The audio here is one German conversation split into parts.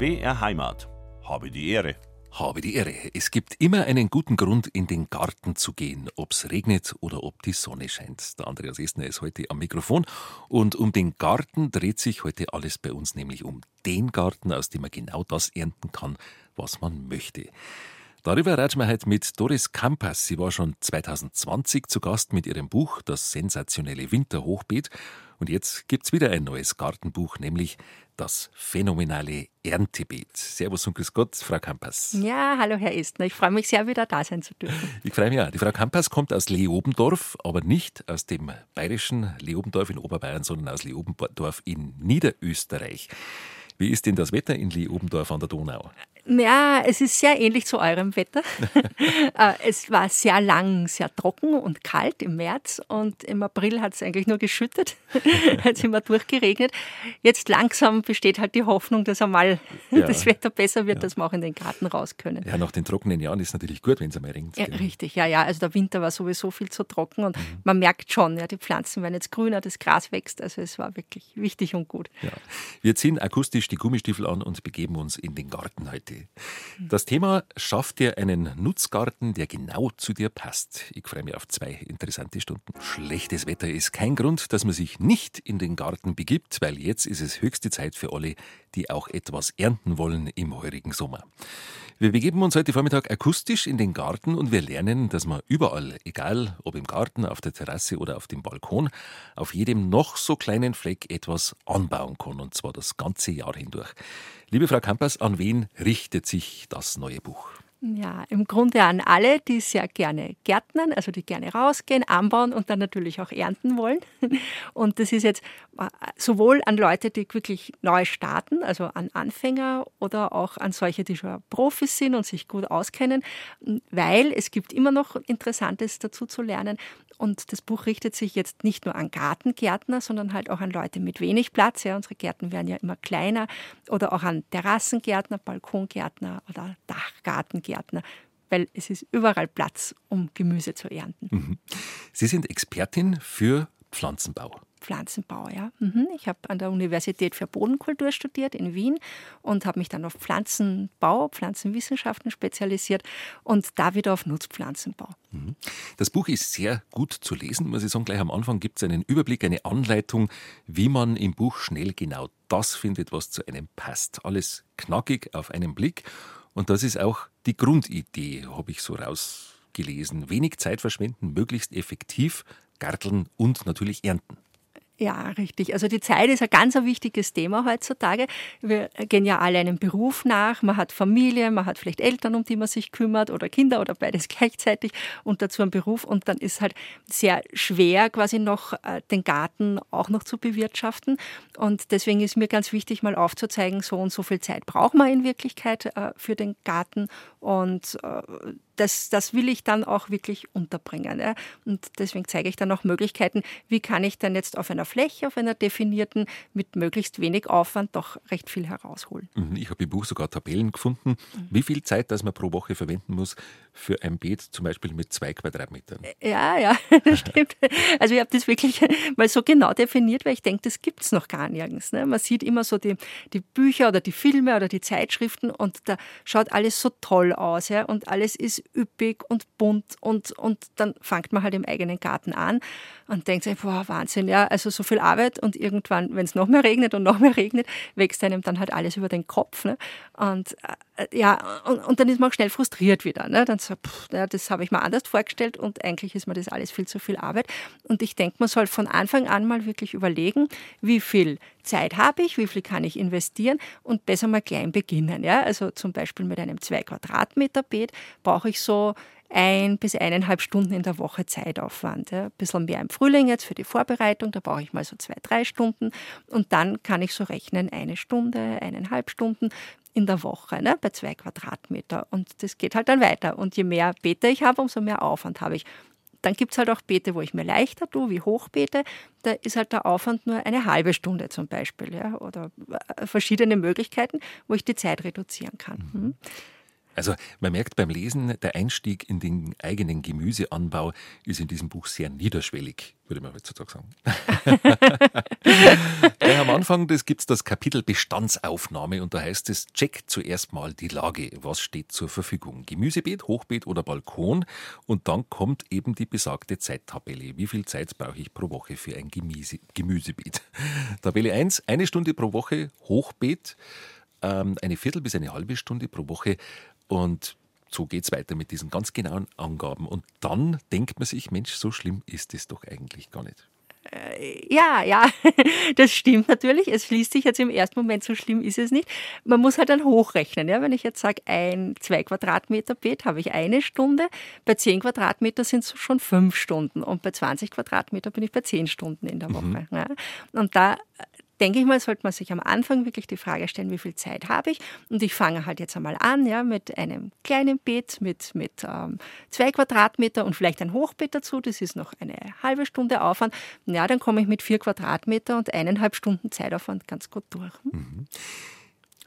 BR Heimat. Habe die Ehre. Habe die Ehre. Es gibt immer einen guten Grund, in den Garten zu gehen, ob es regnet oder ob die Sonne scheint. Der Andreas Esner ist heute am Mikrofon und um den Garten dreht sich heute alles bei uns, nämlich um den Garten, aus dem man genau das ernten kann, was man möchte. Darüber reden wir heute mit Doris Kampas. Sie war schon 2020 zu Gast mit ihrem Buch Das sensationelle Winterhochbeet. Und jetzt gibt's wieder ein neues Gartenbuch, nämlich das phänomenale Erntebeet. Servus und grüß Gott, Frau Kampas. Ja, hallo Herr Estner. Ich freue mich sehr, wieder da sein zu dürfen. Ich freue mich auch. Die Frau Kampas kommt aus Leobendorf, aber nicht aus dem bayerischen Leobendorf in Oberbayern, sondern aus Leobendorf in Niederösterreich. Wie ist denn das Wetter in Leobendorf an der Donau? Ja, es ist sehr ähnlich zu eurem Wetter. Äh, es war sehr lang, sehr trocken und kalt im März und im April hat es eigentlich nur geschüttet, hat es immer durchgeregnet. Jetzt langsam besteht halt die Hoffnung, dass einmal ja. das Wetter besser wird, ja. dass wir auch in den Garten raus können. Ja, nach den trockenen Jahren ist es natürlich gut, wenn es einmal regnet. Ja, richtig, ja, ja. Also der Winter war sowieso viel zu trocken und mhm. man merkt schon, ja, die Pflanzen werden jetzt grüner, das Gras wächst. Also es war wirklich wichtig und gut. Wir ziehen akustisch die Gummistiefel an und begeben uns in den Garten heute. Das Thema schafft dir einen Nutzgarten, der genau zu dir passt. Ich freue mich auf zwei interessante Stunden. Schlechtes Wetter ist kein Grund, dass man sich nicht in den Garten begibt, weil jetzt ist es höchste Zeit für alle, die auch etwas ernten wollen im heurigen Sommer. Wir begeben uns heute Vormittag akustisch in den Garten und wir lernen, dass man überall, egal ob im Garten, auf der Terrasse oder auf dem Balkon, auf jedem noch so kleinen Fleck etwas anbauen kann und zwar das ganze Jahr hindurch. Liebe Frau Kampers, an wen richtet sich das neue Buch? Ja, im Grunde an alle, die sehr gerne gärtnern, also die gerne rausgehen, anbauen und dann natürlich auch ernten wollen. Und das ist jetzt äh, sowohl an Leute, die wirklich neu starten, also an Anfänger oder auch an solche, die schon Profis sind und sich gut auskennen, weil es gibt immer noch Interessantes dazu zu lernen. Und das Buch richtet sich jetzt nicht nur an Gartengärtner, sondern halt auch an Leute mit wenig Platz. Ja, unsere Gärten werden ja immer kleiner oder auch an Terrassengärtner, Balkongärtner oder Dachgartengärtner weil es ist überall Platz, um Gemüse zu ernten. Mhm. Sie sind Expertin für Pflanzenbau. Pflanzenbau, ja. Mhm. Ich habe an der Universität für Bodenkultur studiert in Wien und habe mich dann auf Pflanzenbau, Pflanzenwissenschaften spezialisiert und da wieder auf Nutzpflanzenbau. Mhm. Das Buch ist sehr gut zu lesen, muss ich sagen. Gleich am Anfang gibt es einen Überblick, eine Anleitung, wie man im Buch schnell genau das findet, was zu einem passt. Alles knackig auf einen Blick. Und das ist auch die Grundidee, habe ich so rausgelesen. Wenig Zeit verschwenden, möglichst effektiv garteln und natürlich ernten. Ja, richtig. Also die Zeit ist ein ganz wichtiges Thema heutzutage. Wir gehen ja alle einem Beruf nach. Man hat Familie, man hat vielleicht Eltern, um die man sich kümmert oder Kinder oder beides gleichzeitig und dazu einen Beruf. Und dann ist halt sehr schwer, quasi noch äh, den Garten auch noch zu bewirtschaften. Und deswegen ist mir ganz wichtig, mal aufzuzeigen, so und so viel Zeit braucht man in Wirklichkeit äh, für den Garten. Und äh, das, das will ich dann auch wirklich unterbringen. Ja. Und deswegen zeige ich dann auch Möglichkeiten, wie kann ich dann jetzt auf einer Fläche, auf einer definierten, mit möglichst wenig Aufwand doch recht viel herausholen. Mhm, ich habe im Buch sogar Tabellen gefunden, wie viel Zeit das man pro Woche verwenden muss für ein Beet, zum Beispiel mit zwei Quadratmetern. Ja, ja, das stimmt. Also ich habe das wirklich mal so genau definiert, weil ich denke, das gibt es noch gar nirgends. Ne? Man sieht immer so die, die Bücher oder die Filme oder die Zeitschriften und da schaut alles so toll aus ja? und alles ist üppig und bunt und, und dann fängt man halt im eigenen Garten an und denkt sich, boah, Wahnsinn, ja, also so viel Arbeit und irgendwann, wenn es noch mehr regnet und noch mehr regnet, wächst einem dann halt alles über den Kopf. Ne? Und äh, ja, und, und, dann ist man auch schnell frustriert wieder. Ne? Dann so, pff, ja, das habe ich mir anders vorgestellt und eigentlich ist mir das alles viel zu viel Arbeit. Und ich denke, man soll von Anfang an mal wirklich überlegen, wie viel Zeit habe ich, wie viel kann ich investieren und besser mal klein beginnen. Ja? Also zum Beispiel mit einem 2 Quadratmeter Beet brauche ich so ein bis eineinhalb Stunden in der Woche Zeitaufwand. Ja. Ein bisschen mehr im Frühling jetzt für die Vorbereitung, da brauche ich mal so zwei, drei Stunden und dann kann ich so rechnen, eine Stunde, eineinhalb Stunden in der Woche ne, bei zwei Quadratmeter. Und das geht halt dann weiter. Und je mehr Beete ich habe, umso mehr Aufwand habe ich. Dann gibt es halt auch Beete, wo ich mir leichter tue, wie Hochbeete. Da ist halt der Aufwand nur eine halbe Stunde zum Beispiel. Ja, oder äh, verschiedene Möglichkeiten, wo ich die Zeit reduzieren kann. Mhm. Also man merkt beim Lesen, der Einstieg in den eigenen Gemüseanbau ist in diesem Buch sehr niederschwellig, würde man heutzutage sagen. ja, am Anfang gibt es das Kapitel Bestandsaufnahme und da heißt es, check zuerst mal die Lage. Was steht zur Verfügung? Gemüsebeet, Hochbeet oder Balkon? Und dann kommt eben die besagte Zeittabelle. Wie viel Zeit brauche ich pro Woche für ein Gemüse, Gemüsebeet? Tabelle 1, eine Stunde pro Woche Hochbeet ähm, eine Viertel bis eine halbe Stunde pro Woche und so geht es weiter mit diesen ganz genauen Angaben. Und dann denkt man sich, Mensch, so schlimm ist es doch eigentlich gar nicht. Äh, ja, ja, das stimmt natürlich. Es schließt sich jetzt im ersten Moment, so schlimm ist es nicht. Man muss halt dann hochrechnen. Ja? Wenn ich jetzt sage, ein, zwei Quadratmeter Beet habe ich eine Stunde, bei zehn Quadratmeter sind es schon fünf Stunden und bei 20 Quadratmeter bin ich bei zehn Stunden in der Woche. Mhm. Ja? Und da denke ich mal, sollte man sich am Anfang wirklich die Frage stellen, wie viel Zeit habe ich? Und ich fange halt jetzt einmal an, ja, mit einem kleinen Beet, mit, mit ähm, zwei Quadratmeter und vielleicht ein Hochbeet dazu. Das ist noch eine halbe Stunde Aufwand. Ja, dann komme ich mit vier Quadratmeter und eineinhalb Stunden Zeitaufwand ganz gut durch. Hm? Mhm.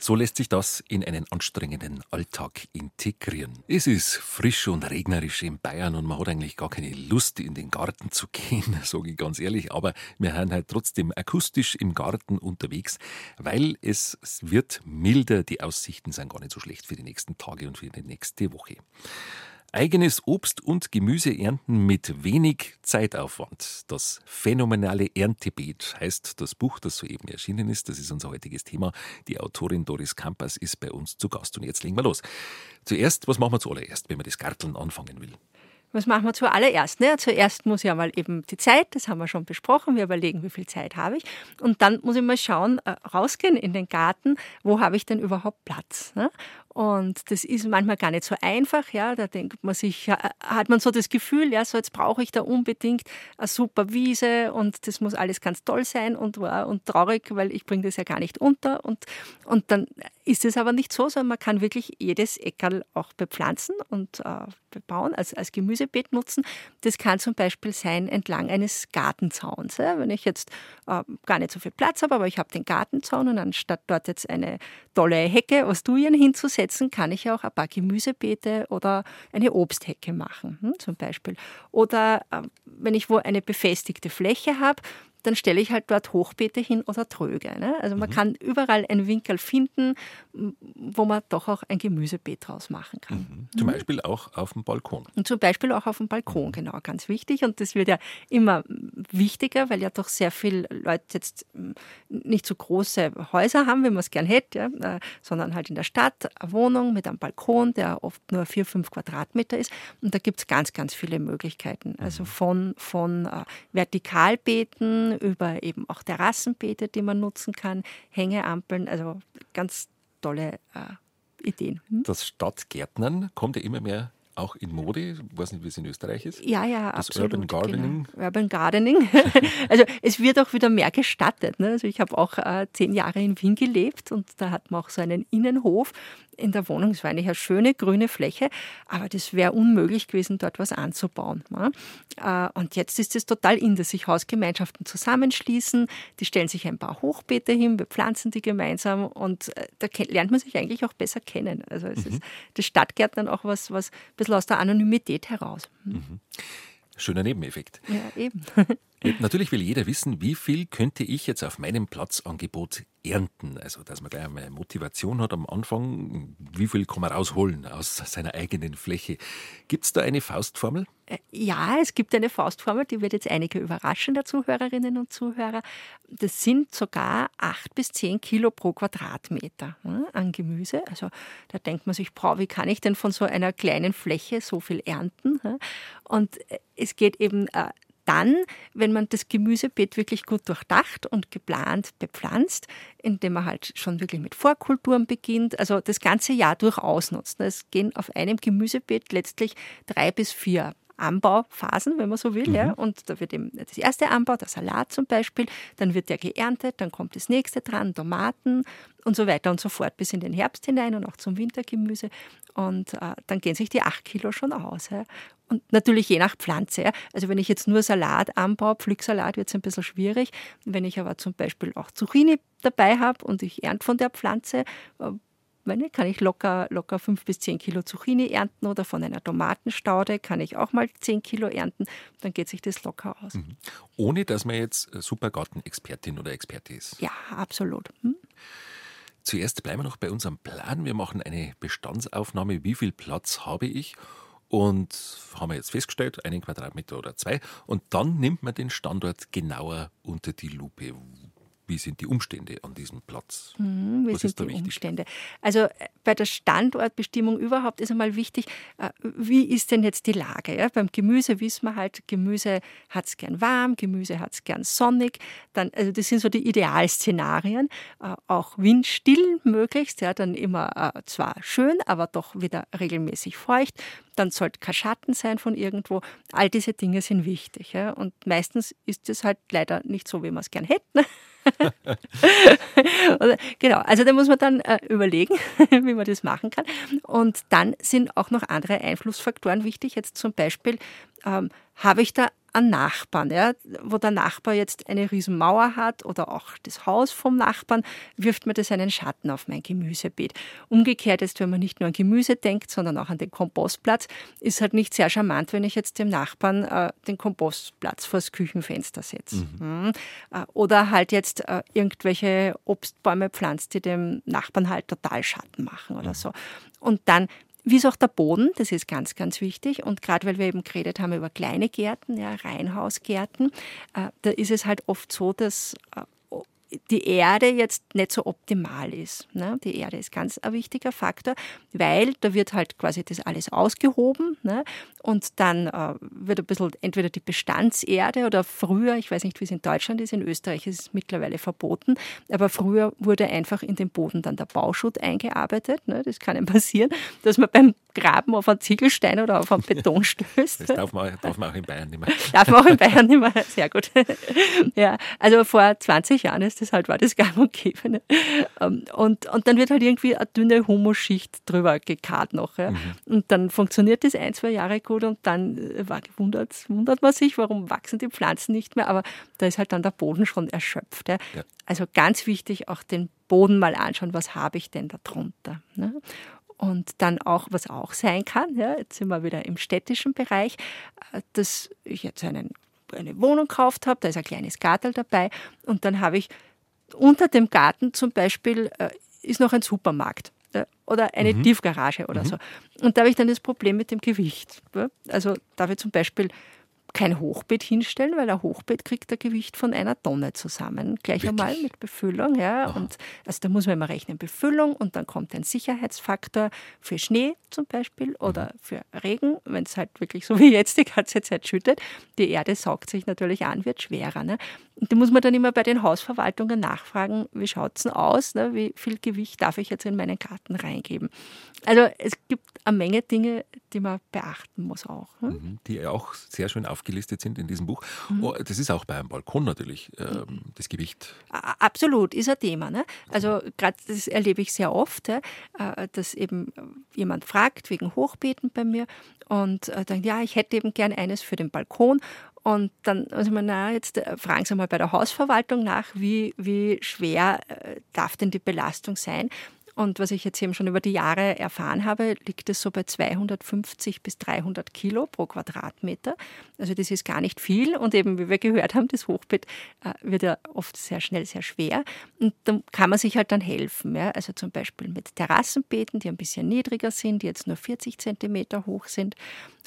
So lässt sich das in einen anstrengenden Alltag integrieren. Es ist frisch und regnerisch in Bayern und man hat eigentlich gar keine Lust, in den Garten zu gehen, sage ich ganz ehrlich. Aber wir sind halt trotzdem akustisch im Garten unterwegs, weil es wird milder. Die Aussichten sind gar nicht so schlecht für die nächsten Tage und für die nächste Woche. Eigenes Obst und Gemüse ernten mit wenig Zeitaufwand. Das phänomenale Erntebeet heißt das Buch, das soeben erschienen ist. Das ist unser heutiges Thema. Die Autorin Doris Kampas ist bei uns zu Gast. Und jetzt legen wir los. Zuerst, was machen wir zuallererst, wenn man das Garteln anfangen will? Was machen wir zuallererst? Ne? Zuerst muss ja mal eben die Zeit, das haben wir schon besprochen, wir überlegen, wie viel Zeit habe ich. Und dann muss ich mal schauen, äh, rausgehen in den Garten, wo habe ich denn überhaupt Platz? Ne? Und das ist manchmal gar nicht so einfach, ja. Da denkt man sich, hat man so das Gefühl, ja, so jetzt brauche ich da unbedingt eine super Wiese und das muss alles ganz toll sein und, und traurig, weil ich bringe das ja gar nicht unter. Und, und dann ist es aber nicht so, sondern man kann wirklich jedes Eckerl auch bepflanzen und äh, bebauen, als, als Gemüsebeet nutzen. Das kann zum Beispiel sein entlang eines Gartenzauns. Ja. Wenn ich jetzt äh, gar nicht so viel Platz habe, aber ich habe den Gartenzaun und anstatt dort jetzt eine tolle Hecke aus Dujen hinzusetzen, setzen kann ich auch ein paar Gemüsebeete oder eine Obsthecke machen, hm, zum Beispiel. Oder äh, wenn ich wo eine befestigte Fläche habe, dann stelle ich halt dort Hochbeete hin oder Tröge. Ne? Also man mhm. kann überall einen Winkel finden, wo man doch auch ein Gemüsebeet draus machen kann. Mhm. Zum mhm. Beispiel auch auf dem Balkon. Und zum Beispiel auch auf dem Balkon, mhm. genau, ganz wichtig. Und das wird ja immer wichtiger, weil ja doch sehr viele Leute jetzt hm, nicht so große Häuser haben, wie man es gern hätte, ja, äh, sondern halt in der Stadt eine Wohnung mit einem Balkon, der oft nur vier, fünf Quadratmeter ist. Und da gibt es ganz, ganz viele Möglichkeiten. Also mhm. von, von äh, Über eben auch Terrassenbeete, die man nutzen kann, Hängeampeln, also ganz tolle äh, Ideen. Hm? Das Stadtgärtnern kommt ja immer mehr auch in Mode. Ich weiß nicht, wie es in Österreich ist. Ja, ja, das absolut. Urban Gardening. Genau. Urban Gardening. also es wird auch wieder mehr gestattet. Ne? Also ich habe auch äh, zehn Jahre in Wien gelebt und da hat man auch so einen Innenhof in der Wohnung. Es war eigentlich eine schöne grüne Fläche, aber das wäre unmöglich gewesen, dort was anzubauen. Ne? Äh, und jetzt ist es total in, dass sich Hausgemeinschaften zusammenschließen, die stellen sich ein paar Hochbeete hin, bepflanzen die gemeinsam und äh, da lernt man sich eigentlich auch besser kennen. Also es mhm. ist das Stadtgärtnern auch was, was bisschen aus der Anonymität heraus. Hm. Mhm. Schöner Nebeneffekt. Ja, eben. Natürlich will jeder wissen, wie viel könnte ich jetzt auf meinem Platzangebot ernten. Also, dass man gleich eine Motivation hat am Anfang, wie viel kann man rausholen aus seiner eigenen Fläche. Gibt es da eine Faustformel? Äh, ja, es gibt eine Faustformel, die wird jetzt einige überraschen, der Zuhörerinnen und Zuhörer. Das sind sogar acht bis zehn Kilo pro Quadratmeter hm, an Gemüse. Also da denkt man sich, wie kann ich denn von so einer kleinen Fläche so viel ernten? Hm? Und äh, es geht eben äh, dann, wenn man das Gemüsebeet wirklich gut durchdacht und geplant bepflanzt, indem man halt schon wirklich mit Vorkulturen beginnt, also das ganze Jahr durch ausnutzt. Es gehen auf einem Gemüsebeet letztlich drei bis vier Anbauphasen, wenn man so will. Mhm. Ja. Und da wird eben das erste Anbau, der Salat zum Beispiel, dann wird der geerntet, dann kommt das nächste dran, Tomaten und so weiter und so fort bis in den Herbst hinein und auch zum Wintergemüse. Und äh, dann gehen sich die acht Kilo schon aus. Ja. Und natürlich je nach Pflanze. Also wenn ich jetzt nur Salat anbaue, Pflücksalat, wird es ein bisschen schwierig. Wenn ich aber zum Beispiel auch Zucchini dabei habe und ich ernte von der Pflanze, äh, meine, kann ich locker, locker fünf bis zehn Kilo Zucchini ernten oder von einer Tomatenstaude kann ich auch mal zehn Kilo ernten. Dann geht sich das locker aus. Mhm. Ohne, dass man jetzt Supergartenexpertin oder Experte ist. Ja, absolut. Hm? Zuerst bleiben wir noch bei unserem Plan. Wir machen eine Bestandsaufnahme. Wie viel Platz habe ich? Und haben wir jetzt festgestellt, einen Quadratmeter oder zwei. Und dann nimmt man den Standort genauer unter die Lupe wie sind die Umstände an diesem Platz? Mhm, wie Was sind die wichtig? Umstände? Also äh, bei der Standortbestimmung überhaupt ist einmal wichtig, äh, wie ist denn jetzt die Lage? Ja? Beim Gemüse wissen wir halt, Gemüse hat es gern warm, Gemüse hat es gern sonnig. Dann, also das sind so die Idealszenarien. Äh, auch windstill möglichst, ja, dann immer zwar schön, aber doch wieder regelmäßig feucht. Dann sollte kein Schatten sein von irgendwo. All diese Dinge sind wichtig. Ja? Und meistens ist es halt leider nicht so, wie man es gern hätte. Genau, also da muss man dann äh, überlegen, wie man das machen kann. Und dann sind auch noch andere Einflussfaktoren wichtig. Jetzt zum Beispiel, ähm, habe ich da an Nachbarn, ja, wo der Nachbar jetzt eine Riesenmauer hat oder auch das Haus vom Nachbarn, wirft mir das einen Schatten auf mein Gemüsebeet. Umgekehrt ist, wenn man nicht nur an Gemüse denkt, sondern auch an den Kompostplatz, ist halt nicht sehr charmant, wenn ich jetzt dem Nachbarn äh, den Kompostplatz vors Küchenfenster setze. Mhm. Mhm. Äh, oder halt jetzt äh, irgendwelche Obstbäume pflanzt, die dem Nachbarn halt total Schatten machen oder mhm. so. Und dann wie ist auch der Boden, das ist ganz, ganz wichtig. Und gerade weil wir eben geredet haben über kleine Gärten, ja, Reihenhausgärten, äh, da ist es halt oft so, dass äh, die Erde jetzt nicht so optimal ist. Ne? Die Erde ist ganz ein wichtiger Faktor, weil da wird halt quasi das alles ausgehoben ne? und dann äh, wird ein bisschen entweder die Bestandserde oder früher, ich weiß nicht, wie es in Deutschland ist, in Österreich ist es mittlerweile verboten, aber früher wurde einfach in den Boden dann der Bauschutt eingearbeitet. Ne? Das kann ja passieren, dass man beim Graben auf einen Ziegelstein oder auf einen Beton stößt. Das darf man, darf man auch in Bayern nicht mehr. Darf man auch in Bayern nicht mehr, sehr gut. Ja, also vor 20 Jahren ist das halt, war das gang und gäbe. Ne? Ähm, und, und dann wird halt irgendwie eine dünne Humuschicht drüber gekarrt noch. Ja? Mhm. Und dann funktioniert das ein, zwei Jahre gut und dann äh, war gewundert, wundert man sich, warum wachsen die Pflanzen nicht mehr, aber da ist halt dann der Boden schon erschöpft. Ja? Ja. Also ganz wichtig, auch den Boden mal anschauen, was habe ich denn da drunter. Ne? Und dann auch, was auch sein kann, ja, jetzt sind wir wieder im städtischen Bereich, äh, dass ich jetzt einen, eine Wohnung gekauft habe, da ist ein kleines Gartel dabei und dann habe ich unter dem Garten zum Beispiel äh, ist noch ein Supermarkt äh, oder eine mhm. Tiefgarage oder mhm. so. Und da habe ich dann das Problem mit dem Gewicht. Also darf ich zum Beispiel kein Hochbeet hinstellen, weil ein Hochbeet kriegt ein Gewicht von einer Tonne zusammen. Gleich Wirklich? einmal mit Befüllung. Ja. Und also da muss man immer rechnen, Befüllung und dann kommt ein Sicherheitsfaktor für Schnee zum Beispiel oder mhm. für Regen, wenn es halt wirklich so wie jetzt die ganze Zeit schüttet. Die Erde saugt sich natürlich an, wird schwerer. Ne? Und da muss man dann immer bei den Hausverwaltungen nachfragen, wie schaut es denn aus, ne? wie viel Gewicht darf ich jetzt in meinen Garten reingeben. Also es gibt eine Menge Dinge, die man beachten muss auch. Mhm, die auch sehr schön aufgelistet sind in diesem Buch. Mhm. Oh, das ist auch bei einem Balkon natürlich, ähm, das Gewicht. Absolut, ist ein Thema. Ne? Also gerade das erlebe ich sehr oft, äh, dass eben jemand fragt wegen Hochbeeten bei mir und äh, dann, ja, ich hätte eben gern eines für den Balkon und dann, also man, na, jetzt äh, fragen Sie mal bei der Hausverwaltung nach, wie, wie schwer äh, darf denn die Belastung sein? Und was ich jetzt eben schon über die Jahre erfahren habe, liegt es so bei 250 bis 300 Kilo pro Quadratmeter. Also das ist gar nicht viel. Und eben, wie wir gehört haben, das Hochbett äh, wird ja oft sehr schnell sehr schwer. Und da kann man sich halt dann helfen. Ja? Also zum Beispiel mit Terrassenbeeten, die ein bisschen niedriger sind, die jetzt nur 40 Zentimeter hoch sind.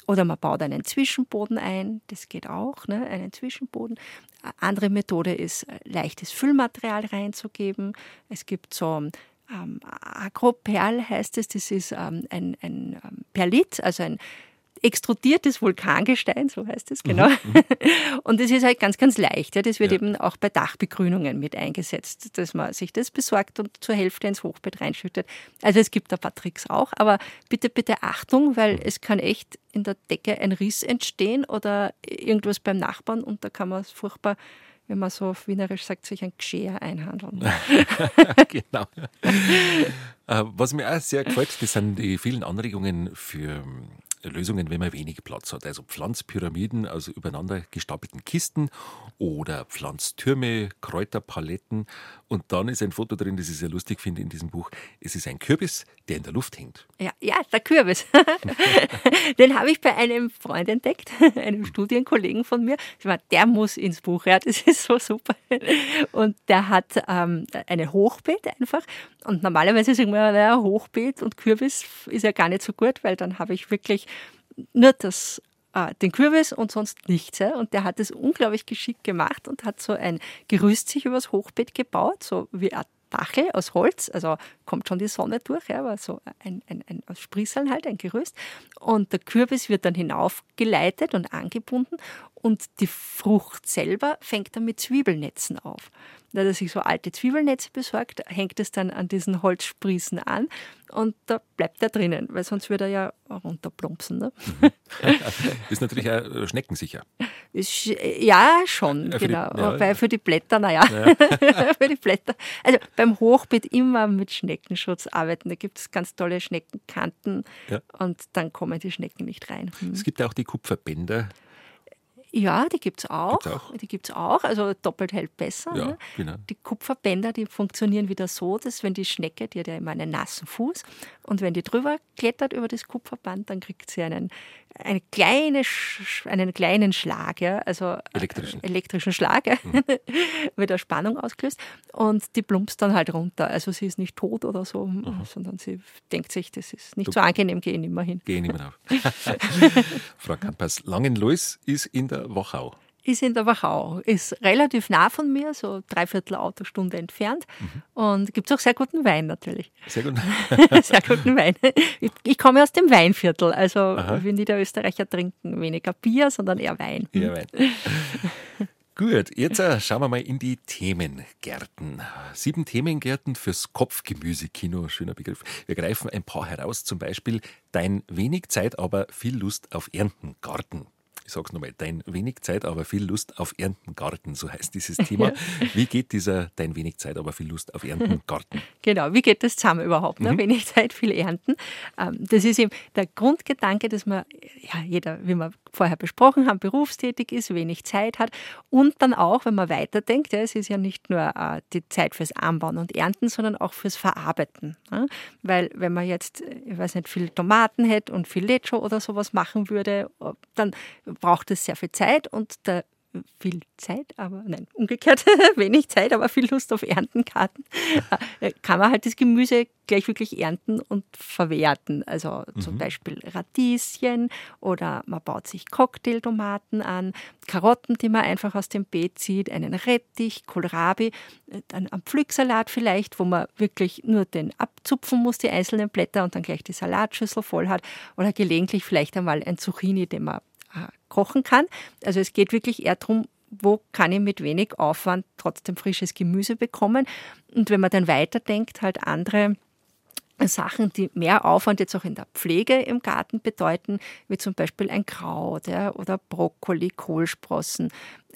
Oder man baut einen Zwischenboden ein, das geht auch, ne? einen Zwischenboden. Eine andere Methode ist, äh, leichtes Füllmaterial reinzugeben. Es gibt so ähm, Agroperl heißt es, das ist ähm, ein, ein ähm, Perlit, also ein extrudiertes Vulkangestein, so heißt es genau. Mhm, mhm. Und das ist halt ganz, ganz leicht. Ja. Das wird ja. eben auch bei Dachbegrünungen mit eingesetzt, dass man sich das besorgt und zur Hälfte ins Hochbett reinschüttet. Also es gibt ein paar Tricks auch, aber bitte, bitte Achtung, weil mhm. es kann echt in der Decke ein Riss entstehen oder irgendwas beim Nachbarn und da kann man es furchtbar wenn man so auf Wienerisch sagt, sich ein Geschirr einhandeln. genau. Äh, was mir auch sehr gefällt, das sind die vielen Anregungen für Lösungen, wenn man wenig Platz hat. Also Pflanzpyramiden aus übereinander gestapelten Kisten oder Pflanztürme, Kräuterpaletten. Und dann ist ein Foto drin, das ich sehr lustig finde in diesem Buch. Es ist ein Kürbis, der in der Luft hängt. Ja, ja der Kürbis. Den habe ich bei einem Freund entdeckt, einem Studienkollegen von mir. Der muss ins Buch, ja, das ist so super. Und der hat ähm, eine Hochbeet einfach. Und normalerweise sagen wir, naja, Hochbeet und Kürbis ist ja gar nicht so gut, weil dann habe ich wirklich nur das äh, den Kürbis und sonst nichts. Ja? Und der hat es unglaublich geschickt gemacht und hat so ein Gerüst sich übers Hochbeet gebaut, so wie eine Dachel aus Holz, also kommt schon die Sonne durch, ja, aber so ein, ein, ein aus halt, ein Gerüst. Und der Kürbis wird dann hinaufgeleitet und angebunden und die Frucht selber fängt dann mit Zwiebelnetzen auf. Da hat er sich so alte Zwiebelnetze besorgt, hängt es dann an diesen Holzsprießen an und da bleibt er drinnen, weil sonst würde er ja runterplumpsen. Ne? Ist natürlich auch äh, schneckensicher. Ist, ja, schon, ja, genau. Die, ja, Wobei für die Blätter, naja, ja. für die Blätter. Also beim Hochbeet immer mit Schneckenschutz arbeiten. Da gibt es ganz tolle Schneckenkanten und dann kommen die Schnecken nicht rein. Hm. Es gibt ja auch die Kupferbänder, ja, die gibt es auch. Gibt's auch. Die gibt es auch. Also doppelt hält besser. Ja, ne? genau. Die Kupferbänder, die funktionieren wieder so, dass wenn die Schnecke, die hat ja immer einen nassen Fuß, und wenn die drüber klettert über das Kupferband, dann kriegt sie einen, eine kleine, einen kleinen Schlag, ja, also elektrischen, elektrischen Schlag, mhm. wird eine Spannung ausgelöst und die plumpst dann halt runter. Also sie ist nicht tot oder so, mhm. sondern sie denkt sich, das ist nicht du, so angenehm, geh nicht mehr hin. Geh nicht mehr auf. Frau Kampers, Langenlois ist in der Wachau ist in der Wachau, ist relativ nah von mir, so dreiviertel Autostunde entfernt mhm. und gibt es auch sehr guten Wein natürlich. Sehr guten Sehr guten Wein. Ich, ich, komme aus dem Weinviertel, also Aha. wie Niederösterreicher trinken weniger Bier, sondern eher Wein. Eher Wein. Gut, jetzt äh, schauen wir mal in die Themengärten. Sieben Themengärten fürs Kopfgemüsekino, schöner Begriff. Wir greifen ein paar heraus, zum Beispiel Dein wenig Zeit, aber viel Lust auf Ernten Garten ich sage es nochmal, dein wenig Zeit, aber viel Lust auf Erntengarten, so heißt dieses Thema. Wie geht dieser dein wenig Zeit, aber viel Lust auf Erntengarten? Genau, wie geht das zusammen überhaupt? Ne? Mhm. Wenig Zeit, viel Ernten. Ähm, das ist eben der Grundgedanke, dass man, ja, jeder, wie wir vorher besprochen haben, berufstätig ist, wenig Zeit hat und dann auch, wenn man weiterdenkt, ja, es ist ja nicht nur äh, die Zeit fürs Anbauen und Ernten, sondern auch fürs Verarbeiten. Ja? Weil wenn man jetzt, ich weiß nicht, viel Tomaten hätte und viel Lecho oder sowas machen würde, dann braucht es sehr viel Zeit und der viel Zeit, aber nein, umgekehrt, wenig Zeit, aber viel Lust auf Erntenkarten, äh, kann man halt das Gemüse gleich wirklich ernten und verwerten. Also mhm. zum Beispiel Radieschen oder man baut sich Cocktailtomaten an, Karotten, die man einfach aus dem Beet zieht, einen Rettich, Kohlrabi, äh, dann ein Pflücksalat vielleicht, wo man wirklich nur den abzupfen muss, die einzelnen Blätter und dann gleich die Salatschüssel voll hat oder gelegentlich vielleicht einmal ein Zucchini, den man äh, kochen kann. Also es geht wirklich eher darum, wo kann ich mit wenig Aufwand trotzdem frisches Gemüse bekommen. Und wenn man dann weiterdenkt, halt andere Sachen, die mehr Aufwand jetzt auch in der Pflege im Garten bedeuten, wie zum Beispiel ein Kraut ja, oder Brokkoli, Kohlsprossen,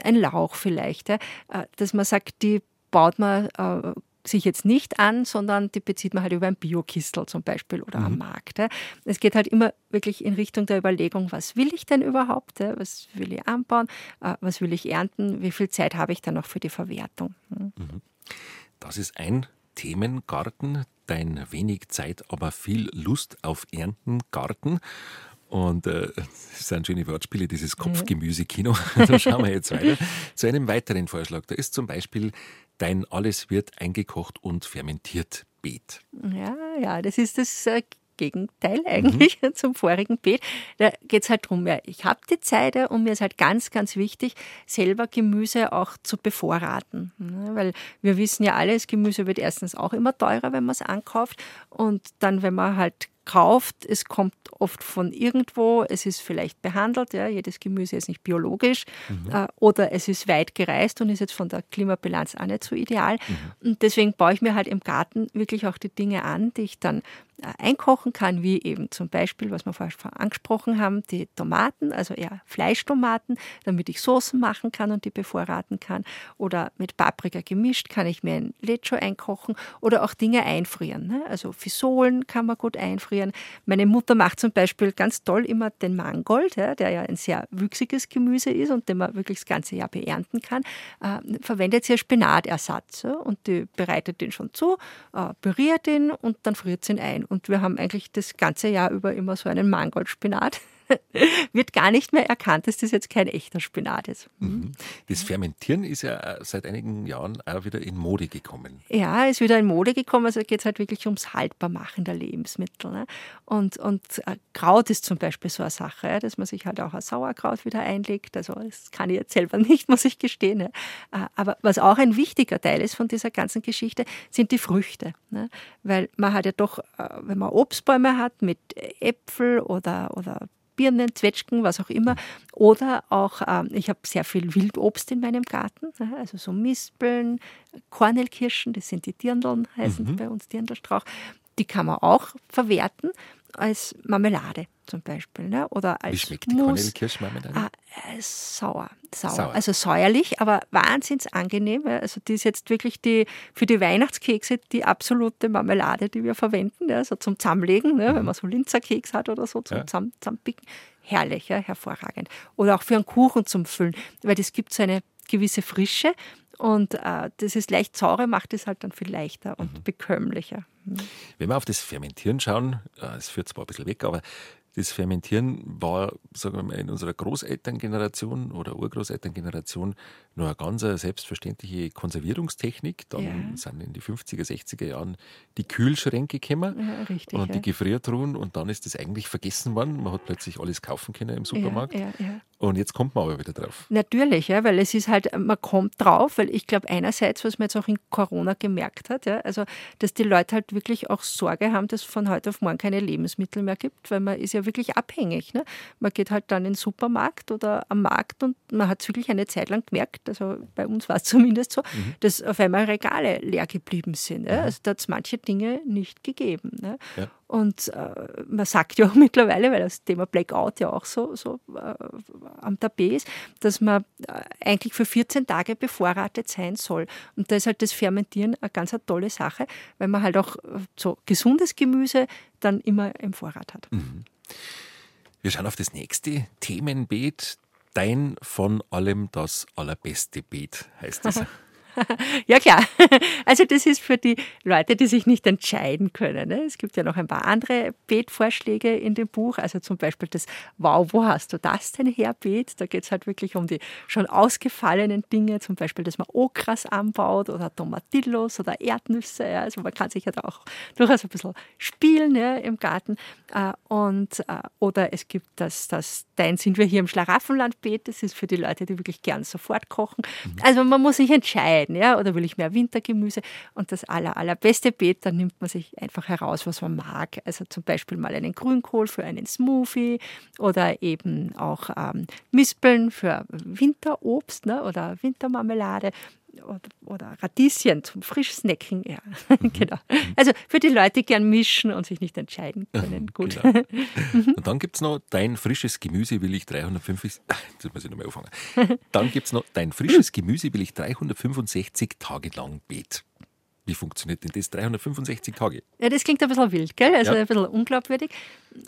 ein Lauch vielleicht, ja, äh, dass man sagt, die baut man äh, sich jetzt nicht an, sondern die bezieht man halt über ein Biokistel zum Beispiel oder mhm. am Markt. Es geht halt immer wirklich in Richtung der Überlegung, was will ich denn überhaupt? Was will ich anbauen? Äh, was will ich ernten? Wie viel Zeit habe ich dann noch für die Verwertung? Mhm. Das ist ein Themengarten, dein wenig Zeit, aber viel Lust auf Ernten Garten. Und äh, das sind schöne Wortspiele, dieses Kopfgemüsekino. da schauen wir jetzt weiter zu einem weiteren Vorschlag. Da ist zum Beispiel Dein Alles wird eingekocht und fermentiert Beet. Ja, ja, das ist das äh, Gegenteil eigentlich mhm. zum vorigen Beet. Da geht es halt darum, ja, ich habe die Zeit und mir ist halt ganz, ganz wichtig, selber Gemüse auch zu bevorraten. Ne? Weil wir wissen ja alles, Gemüse wird erstens auch immer teurer, wenn man es ankauft. Und dann, wenn man halt kauft, es kommt oft von irgendwo, es ist vielleicht behandelt, ja, jedes Gemüse ist nicht biologisch mhm. äh, oder es ist weit gereist und ist jetzt von der Klimabilanz auch nicht so ideal. Mhm. Und deswegen baue ich mir halt im Garten wirklich auch die Dinge an, die ich dann einkochen kann, wie eben zum Beispiel, was wir vorher angesprochen haben, die Tomaten, also eher Fleischtomaten, damit ich Soßen machen kann und die bevorraten kann. Oder mit Paprika gemischt kann ich mir ein Lecho einkochen oder auch Dinge einfrieren. Ne? Also Fisolen kann man gut einfrieren. Meine Mutter macht zum Beispiel ganz toll immer den Mangold, ja, der ja ein sehr wüchsiges Gemüse ist und den man wirklich das ganze Jahr beernten kann. Äh, verwendet sie als Spinatersatz ja, und die bereitet den schon zu, äh, püriert ihn und dann friert sie ihn ein. Und wir haben eigentlich das ganze Jahr über immer so einen Mangoldspinat. wird gar nicht mehr erkannt, dass das jetzt kein echter Spinat ist. Mhm. Das Fermentieren ist ja äh, seit einigen Jahren auch wieder in Mode gekommen. Ja, ist wieder in Mode gekommen. Also geht es halt wirklich ums Haltbarmachen der Lebensmittel. Ne? Und, und äh, Kraut ist zum Beispiel so eine Sache, dass man sich halt auch ein Sauerkraut wieder einlegt. Also das kann ich jetzt selber nicht, muss ich gestehen. Ne? Aber was auch ein wichtiger Teil ist von dieser ganzen Geschichte, sind die Früchte. Ne? Weil man hat ja doch, wenn man Obstbäume hat mit Äpfel oder, oder Birnen, Zwetschgen, was auch immer. Oder auch, ähm, ich habe sehr viel Wildobst in meinem Garten, also so Mispeln, Kornelkirschen, das sind die Dirndeln, heißen mhm. bei uns Dirndelstrauch. Die kann man auch verwerten als Marmelade zum Beispiel. Ne? Oder als Wie schmeckt die Kornelkirschmarmelade? Ah, äh, sauer, sauer, sauer. Also säuerlich, aber wahnsinns angenehm. Also die ist jetzt wirklich die, für die Weihnachtskekse die absolute Marmelade, die wir verwenden. Ja? So zum Zusammenlegen, ne? Mhm. wenn man so Linzerkeks hat oder so zum ja. Zusammenpicken. Herrlich, ja? hervorragend. Oder auch für einen Kuchen zum Füllen, weil das gibt so eine gewisse Frische und äh, dieses leicht saure macht es halt dann viel leichter und mhm. bekömmlicher. Mhm. Wenn wir auf das Fermentieren schauen, äh, es führt zwar ein bisschen weg, aber das Fermentieren war, sagen wir mal, in unserer Großelterngeneration oder Urgroßelterngeneration nur eine ganz selbstverständliche Konservierungstechnik. Dann ja. sind in die 50er, 60er Jahren die Kühlschränke gekommen ja, richtig, und ja. die Gefriertruhen und dann ist das eigentlich vergessen worden. Man hat plötzlich alles kaufen können im Supermarkt. Und jetzt kommt man aber wieder drauf. Natürlich, ja, weil es ist halt, man kommt drauf, weil ich glaube, einerseits, was man jetzt auch in Corona gemerkt hat, ja, also dass die Leute halt wirklich auch Sorge haben, dass es von heute auf morgen keine Lebensmittel mehr gibt, weil man ist ja wirklich abhängig. Ne? Man geht halt dann in den Supermarkt oder am Markt und man hat es wirklich eine Zeit lang gemerkt, also bei uns war es zumindest so, mhm. dass auf einmal Regale leer geblieben sind. Ja? Mhm. Also da hat es manche Dinge nicht gegeben. Ne? Ja. Und äh, man sagt ja auch mittlerweile, weil das Thema Blackout ja auch so, so äh, am Tapet ist, dass man äh, eigentlich für 14 Tage bevorratet sein soll. Und da ist halt das Fermentieren eine ganz eine tolle Sache, weil man halt auch äh, so gesundes Gemüse dann immer im Vorrat hat. Mhm. Wir schauen auf das nächste Themenbeet. Dein von allem das allerbeste Beet heißt es. ja klar. Also das ist für die Leute, die sich nicht entscheiden können. Ne? Es gibt ja noch ein paar andere Beetvorschläge in dem Buch. Also zum Beispiel das Wow, wo hast du das denn her Beet? Da geht es halt wirklich um die schon ausgefallenen Dinge, zum Beispiel, dass man Okras anbaut oder Tomatillos oder Erdnüsse. Also man kann sich ja da auch durchaus ein bisschen spielen ja, im Garten. Äh, und, äh, oder es gibt das, das Dein sind wir hier im Schlaraffenlandbeet. Das ist für die Leute, die wirklich gern sofort kochen. Mhm. Also man muss sich entscheiden entscheiden, ja, oder will ich mehr Wintergemüse? Und das aller, allerbeste Beet, da nimmt man sich einfach heraus, was man mag. Also zum Beispiel mal einen Grünkohl für einen Smoothie oder eben auch ähm, Mispeln für Winterobst ne, oder Wintermarmelade oder, oder Radieschen zum Frischsnacken. Ja, mhm. genau. Also für die Leute, die gern mischen und sich nicht entscheiden können. Gut. Genau. Und dann gibt es noch dein frisches Gemüse will ich 350. Jetzt muss ich nochmal anfangen. Dann gibt es noch dein frisches Gemüse will ich 365 Tage lang beet. Wie funktioniert denn das 365 Tage? Ja, das klingt ein bisschen wild, gell? Also ja. ein bisschen unglaubwürdig.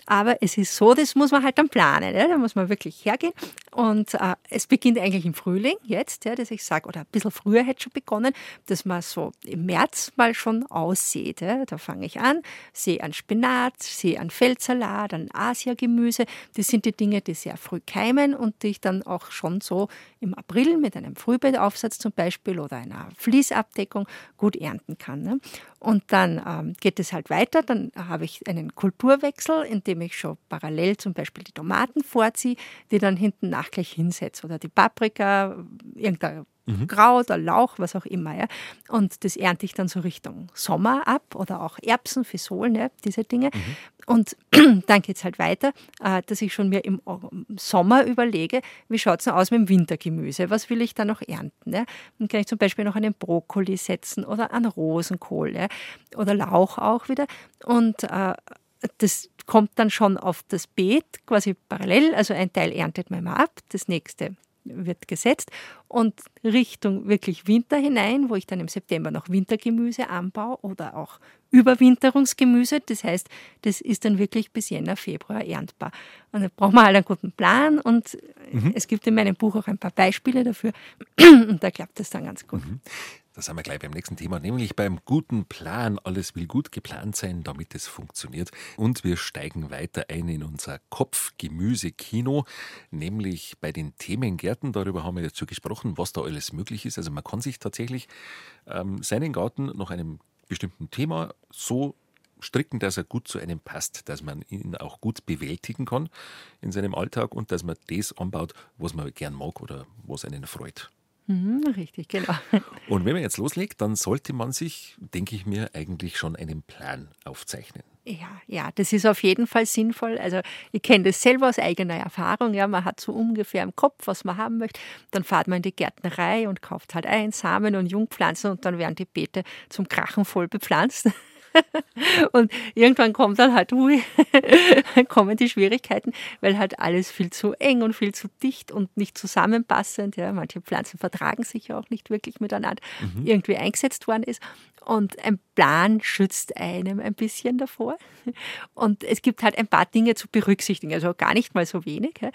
Aber es ist so, das muss man halt dann planen. Ja? Da muss man wirklich hergehen. Und äh, es beginnt eigentlich im Frühling jetzt, ja, dass ich sage, oder ein bisschen früher hätte schon begonnen, dass man so im März mal schon aussieht. Ja? Da fange ich an, sehe an Spinat, sehe an Feldsalat, an Asiagemüse. Das sind die Dinge, die sehr früh keimen und die ich dann auch schon so im April mit einem Frühbeetaufsatz zum Beispiel oder einer Fließabdeckung gut ernten kann. Ne? Und dann ähm, geht es halt weiter. Dann habe ich einen Kulturwechsel, in dem ich schon parallel zum Beispiel die Tomaten vorziehe, die dann hinten nach danach gleich hinsetze. Oder die Paprika, irgendein mhm. Kraut, ein Lauch, was auch immer. Ja. Und das ernte ich dann so Richtung Sommer ab oder auch Erbsen, Fisolen, ja, diese Dinge. Mhm. Und dann geht es halt weiter, äh, dass ich schon mir im Sommer überlege, wie schaut es aus mit dem Wintergemüse? Was will ich da noch ernten? Ja? Dann kann ich zum Beispiel noch einen Brokkoli setzen oder einen Rosenkohl ja? oder Lauch auch wieder. Und äh, das kommt dann schon auf das Beet quasi parallel. Also ein Teil erntet man immer ab, das nächste wird gesetzt und Richtung wirklich Winter hinein, wo ich dann im September noch Wintergemüse anbaue oder auch Überwinterungsgemüse. Das heißt, das ist dann wirklich bis Jänner, Februar erntbar. Und da braucht man halt einen guten Plan und mhm. es gibt in meinem Buch auch ein paar Beispiele dafür und da klappt das dann ganz gut. Mhm. Da sind wir gleich beim nächsten Thema, nämlich beim guten Plan. Alles will gut geplant sein, damit es funktioniert. Und wir steigen weiter ein in unser Kopf-Gemüse-Kino, nämlich bei den Themengärten. Darüber haben wir schon gesprochen, was da alles möglich ist. Also man kann sich tatsächlich ähm, seinen Garten nach einem bestimmten Thema so stricken, dass er gut zu einem passt, dass man ihn auch gut bewältigen kann in seinem Alltag und dass man das anbaut, was man gern mag oder was einen freut. Mhm, richtig, genau. Und wenn man jetzt loslegt, dann sollte man sich, denke ich mir, eigentlich schon einen Plan aufzeichnen. Ja, ja, das ist auf jeden Fall sinnvoll. Also ich kenne das selber aus eigener Erfahrung. Ja, man hat so ungefähr im Kopf, was man haben möchte. Dann fährt man in die Gärtnerei und kauft halt ein Samen und Jungpflanzen und dann werden die Beete zum Krachen voll bepflanzt. und irgendwann kommt dann halt, ui, kommen die Schwierigkeiten, weil halt alles viel zu eng und viel zu dicht und nicht zusammenpassend. Ja, manche Pflanzen vertragen sich ja auch nicht wirklich miteinander, mhm. irgendwie eingesetzt worden ist. Und ein Plan schützt einem ein bisschen davor. Und es gibt halt ein paar Dinge zu berücksichtigen, also gar nicht mal so wenig. Äh,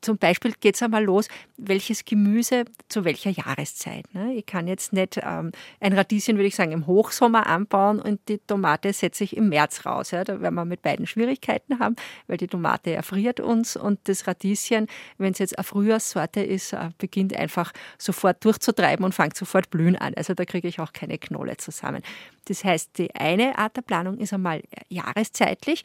zum Beispiel geht es einmal los, welches Gemüse zu welcher Jahreszeit. Ne? Ich kann jetzt nicht ähm, ein Radieschen, würde ich sagen, im Hochsommer anbauen und die Tomate setze ich im März raus. Da werden wir mit beiden Schwierigkeiten haben, weil die Tomate erfriert uns und das Radieschen, wenn es jetzt eine Frühjahrssorte ist, äh, beginnt einfach sofort durchzutreiben und fängt sofort blühen an. Also da kriege ich auch keine Knolle zusammen. Das heißt, die eine Art der Planung ist einmal jahreszeitlich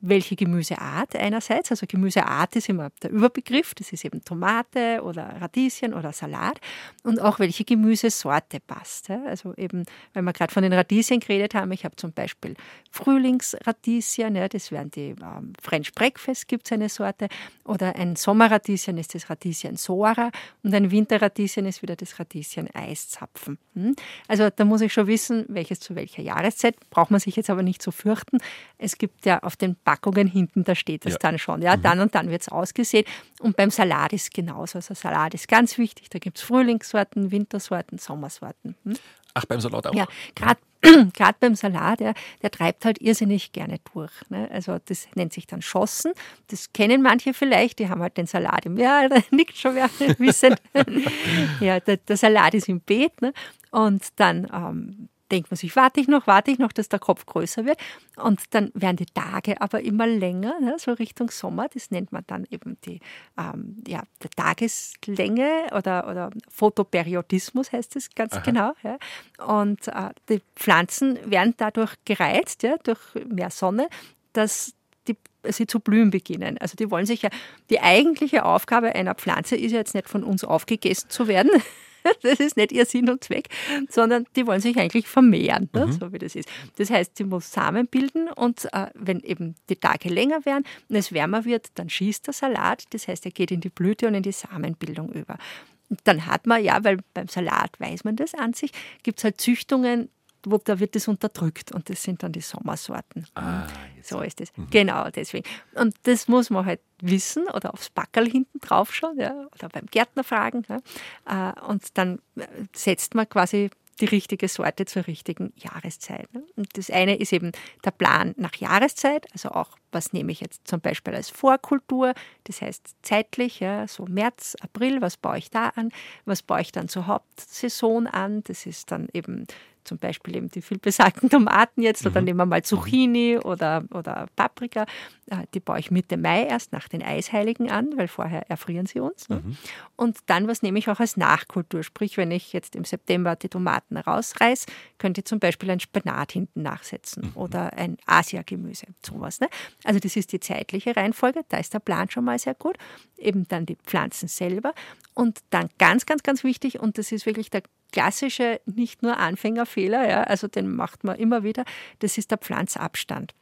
welche Gemüseart einerseits, also Gemüseart ist immer der Überbegriff, das ist eben Tomate oder Radieschen oder Salat und auch welche Gemüsesorte passt. Also eben, weil wir gerade von den Radieschen geredet haben, ich habe zum Beispiel Frühlingsradieschen, das wären die ähm, French Breakfast, gibt es eine Sorte, oder ein Sommerradieschen ist das Radieschen Sora und ein Winterradieschen ist wieder das Radieschen Eiszapfen. Hm? Also da muss ich schon wissen, welches zu welcher Jahreszeit, braucht man sich jetzt aber nicht so fürchten. Es gibt ja auf Packungen hinten, da steht es ja. dann schon. Ja, mhm. dann und dann wird es ausgesät. Und beim Salat ist genauso. Also Salat ist ganz wichtig. Da gibt es Frühlingssorten, Wintersorten, Sommersorten. Hm? Ach, beim Salat auch? Ja, gerade gerade beim Salat, der, der treibt halt irrsinnig gerne durch. Ne? Also das nennt sich dann Schossen. Das kennen manche vielleicht, die haben halt den Salat im, ja, da nickt schon wer wissen. ja, der, der, Salat ist im Beet. Ne? Und dann ähm, denkt man sich, warte ich noch, warte ich noch, dass der Kopf größer wird. Und dann werden die Tage aber immer länger, ne, so Richtung Sommer. Das nennt man dann eben die, ähm, ja, die Tageslänge oder, oder Photoperiodismus heißt es ganz Aha. genau. Ja. Und äh, die Pflanzen werden dadurch gereizt, ja, durch mehr Sonne, dass sie zu blühen beginnen. Also die wollen sich ja, die eigentliche Aufgabe einer Pflanze ist ja jetzt nicht von uns aufgegessen zu werden, das ist nicht ihr Sinn und Zweck, sondern die wollen sich eigentlich vermehren, ne? mhm. so wie das ist. Das heißt, sie muss Samen bilden und äh, wenn eben die Tage länger werden und es wärmer wird, dann schießt der Salat. Das heißt, er geht in die Blüte und in die Samenbildung über. Und dann hat man, ja, weil beim Salat weiß man das an sich, gibt es halt Züchtungen, wo, da wird es unterdrückt und das sind dann die Sommersorten. Ah, so ist es. Mhm. Genau, deswegen. Und das muss man halt wissen oder aufs Backerl hinten drauf schauen ja, oder beim Gärtner fragen. Ja. Äh, und dann äh, setzt man quasi die richtige Sorte zur richtigen Jahreszeit. Ne. Und das eine ist eben der Plan nach Jahreszeit, also auch, was nehme ich jetzt zum Beispiel als Vorkultur, das heißt zeitlich, ja, so März, April, was baue ich da an, was baue ich dann zur Hauptsaison an, das ist dann eben zum Beispiel eben die vielbesagten Tomaten jetzt oder mhm. nehmen wir mal Zucchini oder, oder Paprika. Äh, die baue ich Mitte Mai erst nach den Eisheiligen an, weil vorher erfrieren sie uns. Ne? Mhm. Und dann, was nehme ich auch als Nachkultur? Sprich, wenn ich jetzt im September die Tomaten rausreiße, könnte ich zum Beispiel ein Spanat hinten nachsetzen mhm. oder ein Asia-Gemüse, sowas. Ne? Also das ist die zeitliche Reihenfolge, da ist der Plan schon mal sehr gut. Eben dann die Pflanzen selber. Und dann ganz, ganz, ganz wichtig, und das ist wirklich der klassische, nicht nur Anfängerfehler, ja, also den macht man immer wieder, das ist der Pflanzabstand.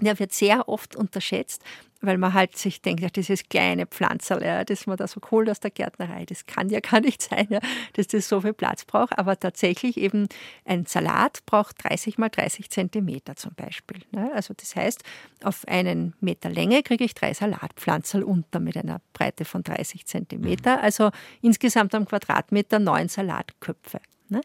Der wird sehr oft unterschätzt, weil man halt sich denkt, ja, dieses kleine Pflanzerl, ja, das man da so holt aus der Gärtnerei, das kann ja gar nicht sein, ja, dass das so viel Platz braucht. Aber tatsächlich eben ein Salat braucht 30 mal 30 Zentimeter zum Beispiel. Ne? Also das heißt, auf einen Meter Länge kriege ich drei Salatpflanzerl unter mit einer Breite von 30 Zentimeter. Mhm. Also insgesamt am Quadratmeter neun Salatköpfe. Ne?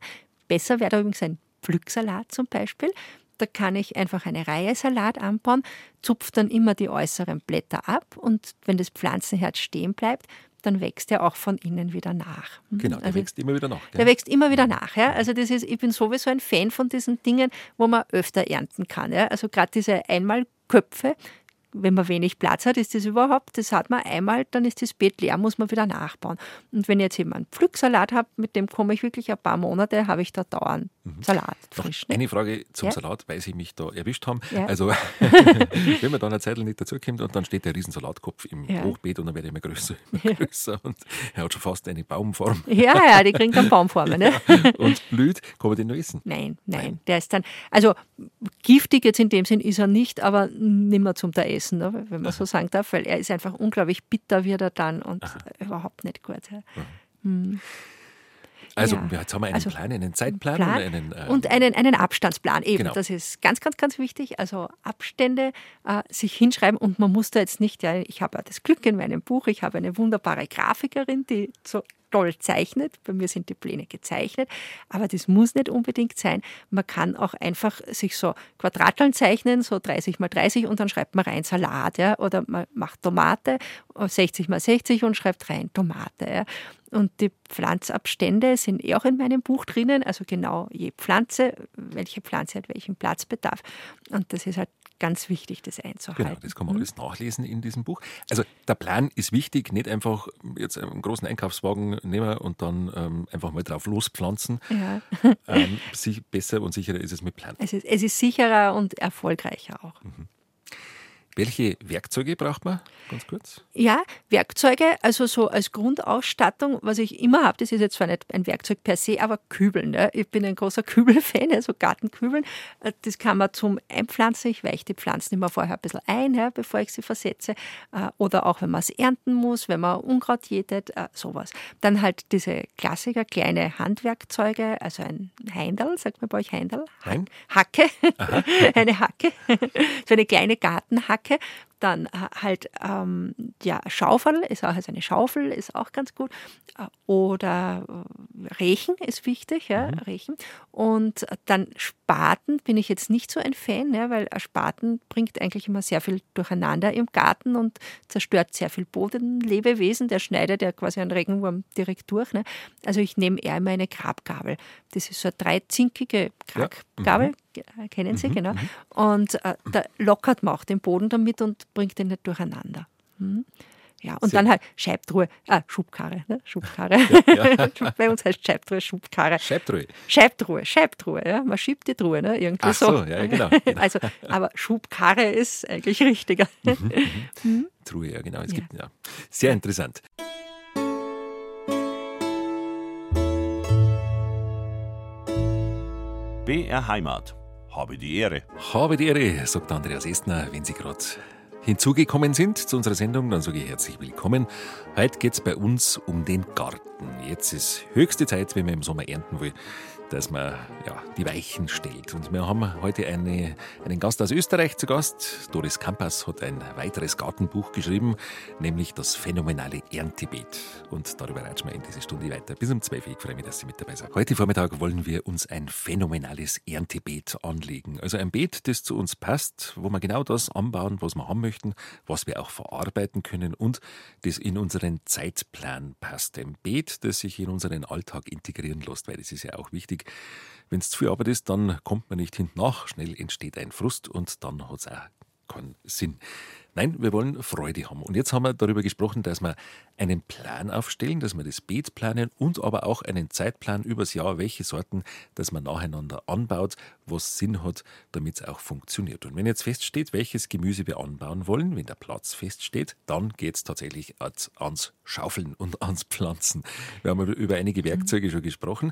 Besser wäre da übrigens ein Pflücksalat zum Beispiel da kann ich einfach eine Reihe Salat anbauen, zupfe dann immer die äußeren Blätter ab und wenn das Pflanzenherz stehen bleibt, dann wächst er auch von innen wieder nach. Hm? Genau, der also, wächst immer wieder nach. Gell? Der wächst immer wieder nach. Ja? Also das ist, ich bin sowieso ein Fan von diesen Dingen, wo man öfter ernten kann. Ja? Also gerade diese Einmalköpfe, wenn man wenig Platz hat, ist das überhaupt, das hat man einmal, dann ist das Beet leer, muss man wieder nachbauen. Und wenn ich jetzt eben einen Pflücksalat habe, mit dem komme ich wirklich ein paar Monate, habe ich da dauernd mhm. Salat frisch. Ne? Eine Frage zum ja? Salat, weil Sie mich da erwischt haben. Ja. Also, wenn man dann eine Zeit nicht dazukommt und dann steht der riesen Salatkopf im ja. Hochbeet und dann wird er immer größer, immer größer und er hat schon fast eine Baumform. Ja, ja, die kriegen dann Baumformen. Ne? und blüht, kann man den noch essen? Nein, nein, nein, der ist dann, also giftig jetzt in dem Sinn ist er nicht, aber nimmer zum der Essen, ne, wenn man so sagen darf, weil er ist einfach unglaublich bitter, wird er dann und Aha. überhaupt nicht gut. Ja. Also ja. jetzt haben wir einen also, Plan, einen Zeitplan Plan und einen, äh, und einen, einen Abstandsplan. Eben, genau. das ist ganz, ganz, ganz wichtig. Also Abstände äh, sich hinschreiben und man muss da jetzt nicht, ja, ich habe ja das Glück in meinem Buch, ich habe eine wunderbare Grafikerin, die so toll zeichnet. Bei mir sind die Pläne gezeichnet, aber das muss nicht unbedingt sein. Man kann auch einfach sich so Quadrateln zeichnen, so 30 mal 30 und dann schreibt man rein Salat, ja, oder man macht Tomate 60 mal 60 und schreibt rein Tomate. Ja. Und die Pflanzabstände sind eh auch in meinem Buch drinnen, also genau je Pflanze, welche Pflanze hat welchen Platzbedarf. Und das ist halt ganz wichtig, das einzuhalten. Genau, das kann man mhm. alles nachlesen in diesem Buch. Also der Plan ist wichtig, nicht einfach jetzt einen großen Einkaufswagen nehmen und dann ähm, einfach mal drauf lospflanzen. Ja. ähm, besser und sicherer ist es mit Plan. Es ist, es ist sicherer und erfolgreicher auch. Mhm. Welche Werkzeuge braucht man, ganz kurz? Ja, Werkzeuge, also so als Grundausstattung, was ich immer habe, das ist jetzt zwar nicht ein Werkzeug per se, aber Kübeln. Ne? Ich bin ein großer Kübelfan, also Gartenkübeln. Äh, das kann man zum Einpflanzen. Ich weiche die Pflanzen immer vorher ein bisschen ein, ja, bevor ich sie versetze. Äh, oder auch, wenn man es ernten muss, wenn man Unkraut jätet, äh, sowas. Dann halt diese Klassiker, kleine Handwerkzeuge, also ein Heindel, sagt man bei euch Heindel? Nein. Hacke, eine Hacke, so eine kleine Gartenhacke Hacke. Dann äh, halt ähm, ja, Schaufel ist auch also eine Schaufel, ist auch ganz gut. Äh, oder äh, Rechen ist wichtig, ja, mhm. Rechen. Und dann Spaten bin ich jetzt nicht so ein Fan, ja, weil Spaten bringt eigentlich immer sehr viel durcheinander im Garten und zerstört sehr viel Bodenlebewesen. Der schneidet ja quasi einen Regenwurm direkt durch. Ne? Also ich nehme eher immer eine Grabgabel. Das ist so eine dreizinkige Grabgabel. Ja. Mhm kennen Sie, mhm, genau. Mhm. Und äh, da lockert man auch den Boden damit und bringt ihn nicht durcheinander. Mhm. Ja, und Sehr dann halt Scheibtruhe, ah, Schubkarre, ne? Schubkarre. Ja, ja. Bei uns heißt Scheibtruhe Schubkarre. Scheibtruhe. Scheibtruhe, Scheibtruhe, ja. Man schiebt die Truhe, ne? Irgendwie Ach so. so. ja, genau, genau. Also, aber Schubkarre ist eigentlich richtiger. Mhm, mhm. mhm. Truhe, ja, genau. Es ja. gibt, ja. Sehr interessant. BR Heimat habe die Ehre. Habe die Ehre, sagt Andreas Estner, wenn Sie gerade hinzugekommen sind zu unserer Sendung, dann sage ich herzlich willkommen. Heute geht es bei uns um den Garten. Jetzt ist höchste Zeit, wenn man im Sommer ernten will, dass man ja, die Weichen stellt. Und wir haben heute eine, einen Gast aus Österreich zu Gast. Doris Kampas hat ein weiteres Gartenbuch geschrieben, nämlich das phänomenale Erntebeet. Und darüber ratschen wir in dieser Stunde weiter. Bis um 12 Uhr. Ich freue mich, dass Sie mit dabei sind. Heute Vormittag wollen wir uns ein phänomenales Erntebeet anlegen. Also ein Beet, das zu uns passt, wo wir genau das anbauen, was wir haben möchten, was wir auch verarbeiten können und das in unseren Zeitplan passt. Ein Beet, das sich in unseren Alltag integrieren lässt, weil das ist ja auch wichtig. Wenn es zu viel Arbeit ist, dann kommt man nicht hinten nach. Schnell entsteht ein Frust und dann hat es auch keinen Sinn. Nein, wir wollen Freude haben. Und jetzt haben wir darüber gesprochen, dass wir einen Plan aufstellen, dass wir das Beet planen und aber auch einen Zeitplan übers Jahr, welche Sorten, dass man nacheinander anbaut, was Sinn hat, damit es auch funktioniert. Und wenn jetzt feststeht, welches Gemüse wir anbauen wollen, wenn der Platz feststeht, dann geht es tatsächlich ans Schaufeln und ans Pflanzen. Wir haben über einige Werkzeuge schon gesprochen.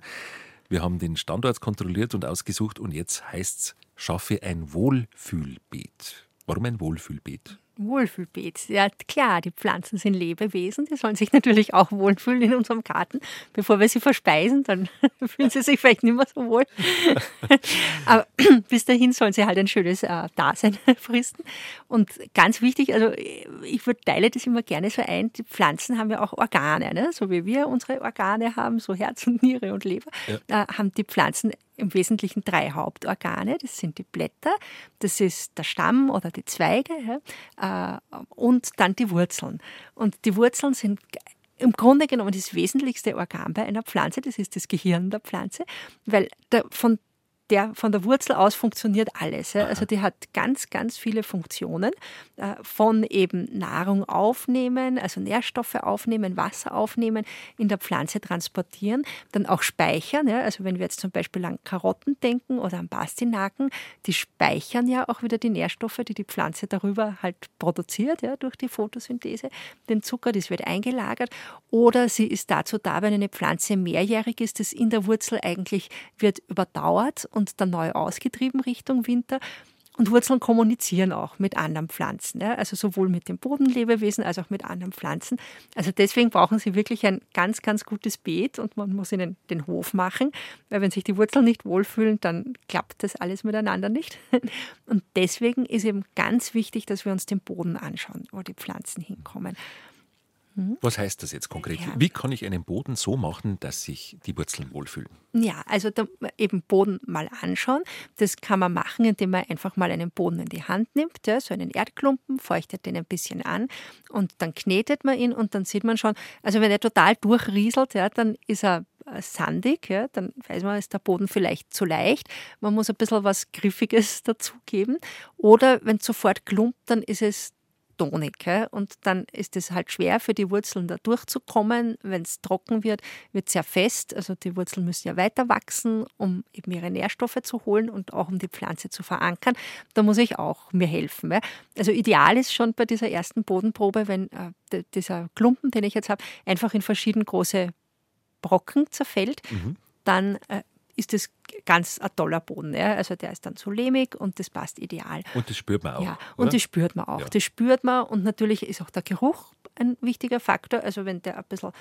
Wir haben den Standort kontrolliert und ausgesucht und jetzt heißt es, schaffe ein Wohlfühlbeet. Warum ein Wohlfühlbeet? Wohlfühlbeet. Ja, klar, die Pflanzen sind Lebewesen, die sollen sich natürlich auch wohlfühlen in unserem Garten. Bevor wir sie verspeisen, dann fühlen sie sich vielleicht nicht mehr so wohl. Aber bis dahin sollen sie halt ein schönes äh, Dasein fristen. Und ganz wichtig, also ich teile das immer gerne so ein, die Pflanzen haben ja auch Organe, ne? so wie wir unsere Organe haben, so Herz und Niere und Leber, ja. äh, haben die Pflanzen im Wesentlichen drei Hauptorgane. Das sind die Blätter, das ist der Stamm oder die Zweige ja, äh, und dann die Wurzeln. Und die Wurzeln sind im Grunde genommen das wesentlichste Organ bei einer Pflanze, das ist das Gehirn der Pflanze, weil der, von der von der Wurzel aus funktioniert alles. Ja. Also die hat ganz, ganz viele Funktionen. Äh, von eben Nahrung aufnehmen, also Nährstoffe aufnehmen, Wasser aufnehmen, in der Pflanze transportieren, dann auch speichern. Ja. Also wenn wir jetzt zum Beispiel an Karotten denken oder an Pastinaken, die speichern ja auch wieder die Nährstoffe, die die Pflanze darüber halt produziert, ja, durch die Photosynthese. Den Zucker, das wird eingelagert. Oder sie ist dazu da, wenn eine Pflanze mehrjährig ist, das in der Wurzel eigentlich wird überdauert und dann neu ausgetrieben Richtung Winter. Und Wurzeln kommunizieren auch mit anderen Pflanzen, ja? also sowohl mit den Bodenlebewesen als auch mit anderen Pflanzen. Also deswegen brauchen sie wirklich ein ganz, ganz gutes Beet und man muss ihnen den Hof machen, weil wenn sich die Wurzeln nicht wohlfühlen, dann klappt das alles miteinander nicht. Und deswegen ist eben ganz wichtig, dass wir uns den Boden anschauen, wo die Pflanzen hinkommen. Mhm. Was heißt das jetzt konkret? Ja. Wie kann ich einen Boden so machen, dass sich die Wurzeln wohlfühlen? Ja, also eben Boden mal anschauen. Das kann man machen, indem man einfach mal einen Boden in die Hand nimmt, ja, so einen Erdklumpen, feuchtet den ein bisschen an und dann knetet man ihn und dann sieht man schon, also wenn er total durchrieselt, ja, dann ist er äh, sandig, ja, dann weiß man, ist der Boden vielleicht zu leicht. Man muss ein bisschen was Griffiges dazugeben. Oder wenn es sofort klumpt, dann ist es tonig. Und dann ist es halt schwer für die Wurzeln da durchzukommen. Wenn es trocken wird, wird es sehr fest. Also die Wurzeln müssen ja weiter wachsen, um eben ihre Nährstoffe zu holen und auch um die Pflanze zu verankern. Da muss ich auch mir helfen. Also ideal ist schon bei dieser ersten Bodenprobe, wenn äh, dieser Klumpen, den ich jetzt habe, einfach in verschieden große Brocken zerfällt. Mhm. Dann äh, ist das ganz ein toller Boden. Ja. Also der ist dann so lehmig und das passt ideal. Und das spürt man auch. Ja, und oder? das spürt man auch. Ja. Das spürt man und natürlich ist auch der Geruch ein wichtiger Faktor. Also wenn der ein bisschen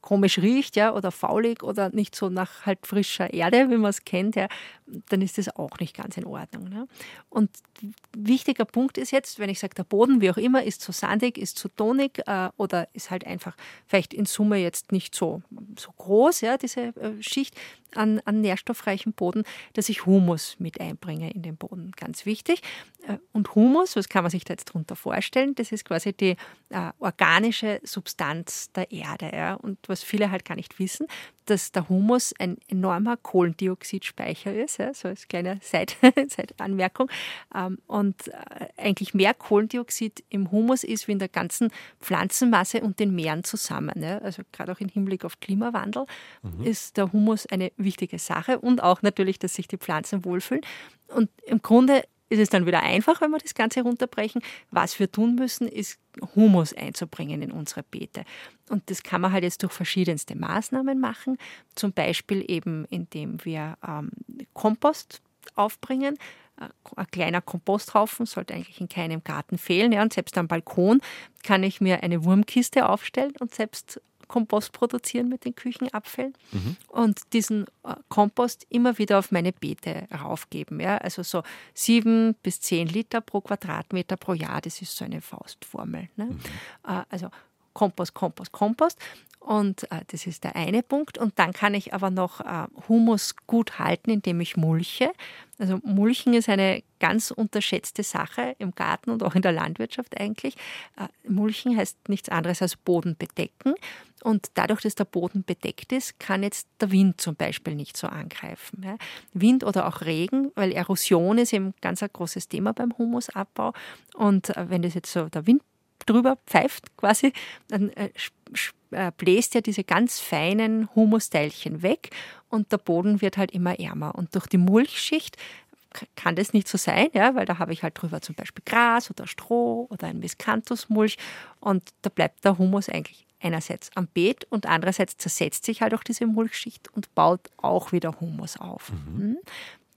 komisch riecht, ja, oder faulig oder nicht so nach halt frischer Erde, wie man es kennt, ja, dann ist das auch nicht ganz in Ordnung. Ne? Und wichtiger Punkt ist jetzt, wenn ich sage, der Boden, wie auch immer, ist zu sandig, ist zu tonig äh, oder ist halt einfach vielleicht in Summe jetzt nicht so, so groß, ja, diese äh, Schicht an, an nährstoffreichem Boden, dass ich Humus mit einbringe in den Boden. Ganz wichtig. Äh, und Humus, was kann man sich da jetzt darunter vorstellen? Das ist quasi die äh, organische Substanz der Erde. Ja? Und was viele halt gar nicht wissen, dass der Humus ein enormer Kohlendioxidspeicher ist, ja, so als kleine Seitanmerkung. Ähm, und äh, eigentlich mehr Kohlendioxid im Humus ist wie in der ganzen Pflanzenmasse und den Meeren zusammen. Ja. Also gerade auch im Hinblick auf Klimawandel mhm. ist der Humus eine wichtige Sache und auch natürlich, dass sich die Pflanzen wohlfühlen. Und im Grunde ist es dann wieder einfach, wenn wir das Ganze runterbrechen. Was wir tun müssen, ist Humus einzubringen in unsere Beete. Und das kann man halt jetzt durch verschiedenste Maßnahmen machen. Zum Beispiel eben, indem wir ähm, Kompost aufbringen. Äh, ein kleiner Komposthaufen sollte eigentlich in keinem Garten fehlen. Ja, und selbst am Balkon kann ich mir eine Wurmkiste aufstellen und selbst Kompost produzieren mit den Küchenabfällen mhm. und diesen äh, Kompost immer wieder auf meine Beete raufgeben. Ja? Also so sieben bis zehn Liter pro Quadratmeter pro Jahr, das ist so eine Faustformel. Ne? Mhm. Äh, also Kompost, Kompost, Kompost. Und äh, das ist der eine Punkt. Und dann kann ich aber noch äh, Humus gut halten, indem ich mulche. Also Mulchen ist eine ganz unterschätzte Sache im Garten und auch in der Landwirtschaft eigentlich. Äh, Mulchen heißt nichts anderes als Boden bedecken. Und dadurch, dass der Boden bedeckt ist, kann jetzt der Wind zum Beispiel nicht so angreifen. Ja. Wind oder auch Regen, weil Erosion ist eben ganz ein großes Thema beim Humusabbau. Und äh, wenn das jetzt so der Wind drüber pfeift quasi, dann äh, äh, bläst ja diese ganz feinen Humusteilchen weg und der Boden wird halt immer ärmer. Und durch die Mulchschicht kann das nicht so sein, ja, weil da habe ich halt drüber zum Beispiel Gras oder Stroh oder ein Miscanthusmulch und da bleibt der Humus eigentlich einerseits am Beet und andererseits zersetzt sich halt auch diese Mulchschicht und baut auch wieder Humus auf. Mhm.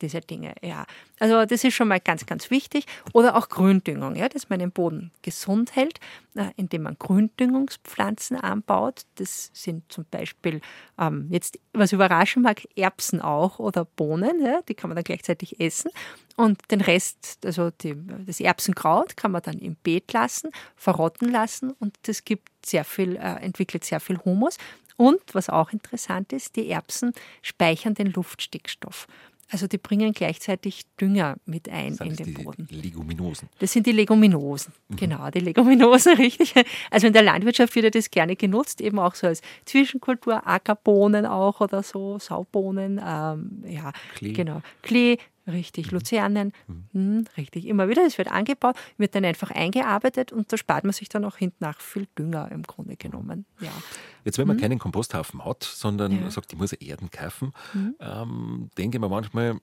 Diese Dinge. Ja, also das ist schon mal ganz, ganz wichtig. Oder auch Gründüngung, ja, dass man den Boden gesund hält, äh, indem man Gründüngungspflanzen anbaut. Das sind zum Beispiel ähm, jetzt, was überraschen mag, Erbsen auch oder Bohnen. Ja, die kann man dann gleichzeitig essen. Und den Rest, also die, das Erbsenkraut, kann man dann im Beet lassen, verrotten lassen und das gibt sehr viel, äh, entwickelt sehr viel Humus. Und was auch interessant ist, die Erbsen speichern den Luftstickstoff. Also die bringen gleichzeitig Dünger mit ein in den Boden. Leguminosen. Das sind die Leguminosen, mhm. genau, die Leguminosen, richtig. Also in der Landwirtschaft wird ja das gerne genutzt, eben auch so als Zwischenkultur, Ackerbohnen auch oder so, Saubohnen, ähm, ja, Klee. genau, Klee, Richtig, mhm. Luzernen, mhm. Hm, richtig, immer wieder. Es wird angebaut, wird dann einfach eingearbeitet und da spart man sich dann auch hinten nach viel Dünger im Grunde genommen. Ja. Jetzt, wenn man mhm. keinen Komposthaufen hat, sondern ja. sagt, ich muss Erden kaufen, mhm. ähm, denke man manchmal,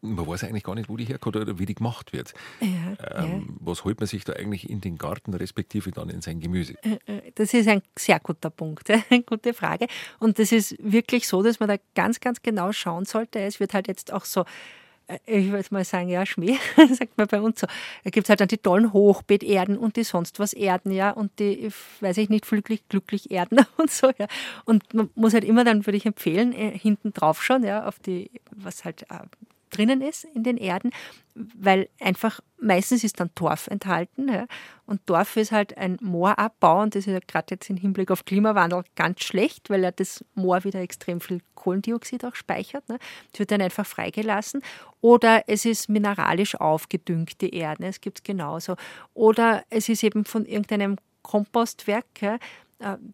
man weiß eigentlich gar nicht, wo die herkommt oder wie die gemacht wird. Ja, ähm, ja. Was holt man sich da eigentlich in den Garten, respektive dann in sein Gemüse? Äh, äh, das ist ein sehr guter Punkt, eine gute Frage. Und das ist wirklich so, dass man da ganz, ganz genau schauen sollte. Es wird halt jetzt auch so ich würde mal sagen, ja, Schmäh, sagt man bei uns so. Da gibt es halt dann die tollen Hochbeeterden und die sonst was Erden, ja, und die, weiß ich nicht, glücklich, glücklich Erden und so, ja. Und man muss halt immer dann, würde ich empfehlen, äh, hinten drauf schauen, ja, auf die, was halt äh, drinnen ist in den Erden, weil einfach meistens ist dann Torf enthalten. Ja. Und Torf ist halt ein Moorabbau und das ist ja gerade jetzt im Hinblick auf Klimawandel ganz schlecht, weil ja das Moor wieder extrem viel Kohlendioxid auch speichert. Ne. Das wird dann einfach freigelassen. Oder es ist mineralisch aufgedüngte Erden, es gibt es genauso. Oder es ist eben von irgendeinem Kompostwerk, ja,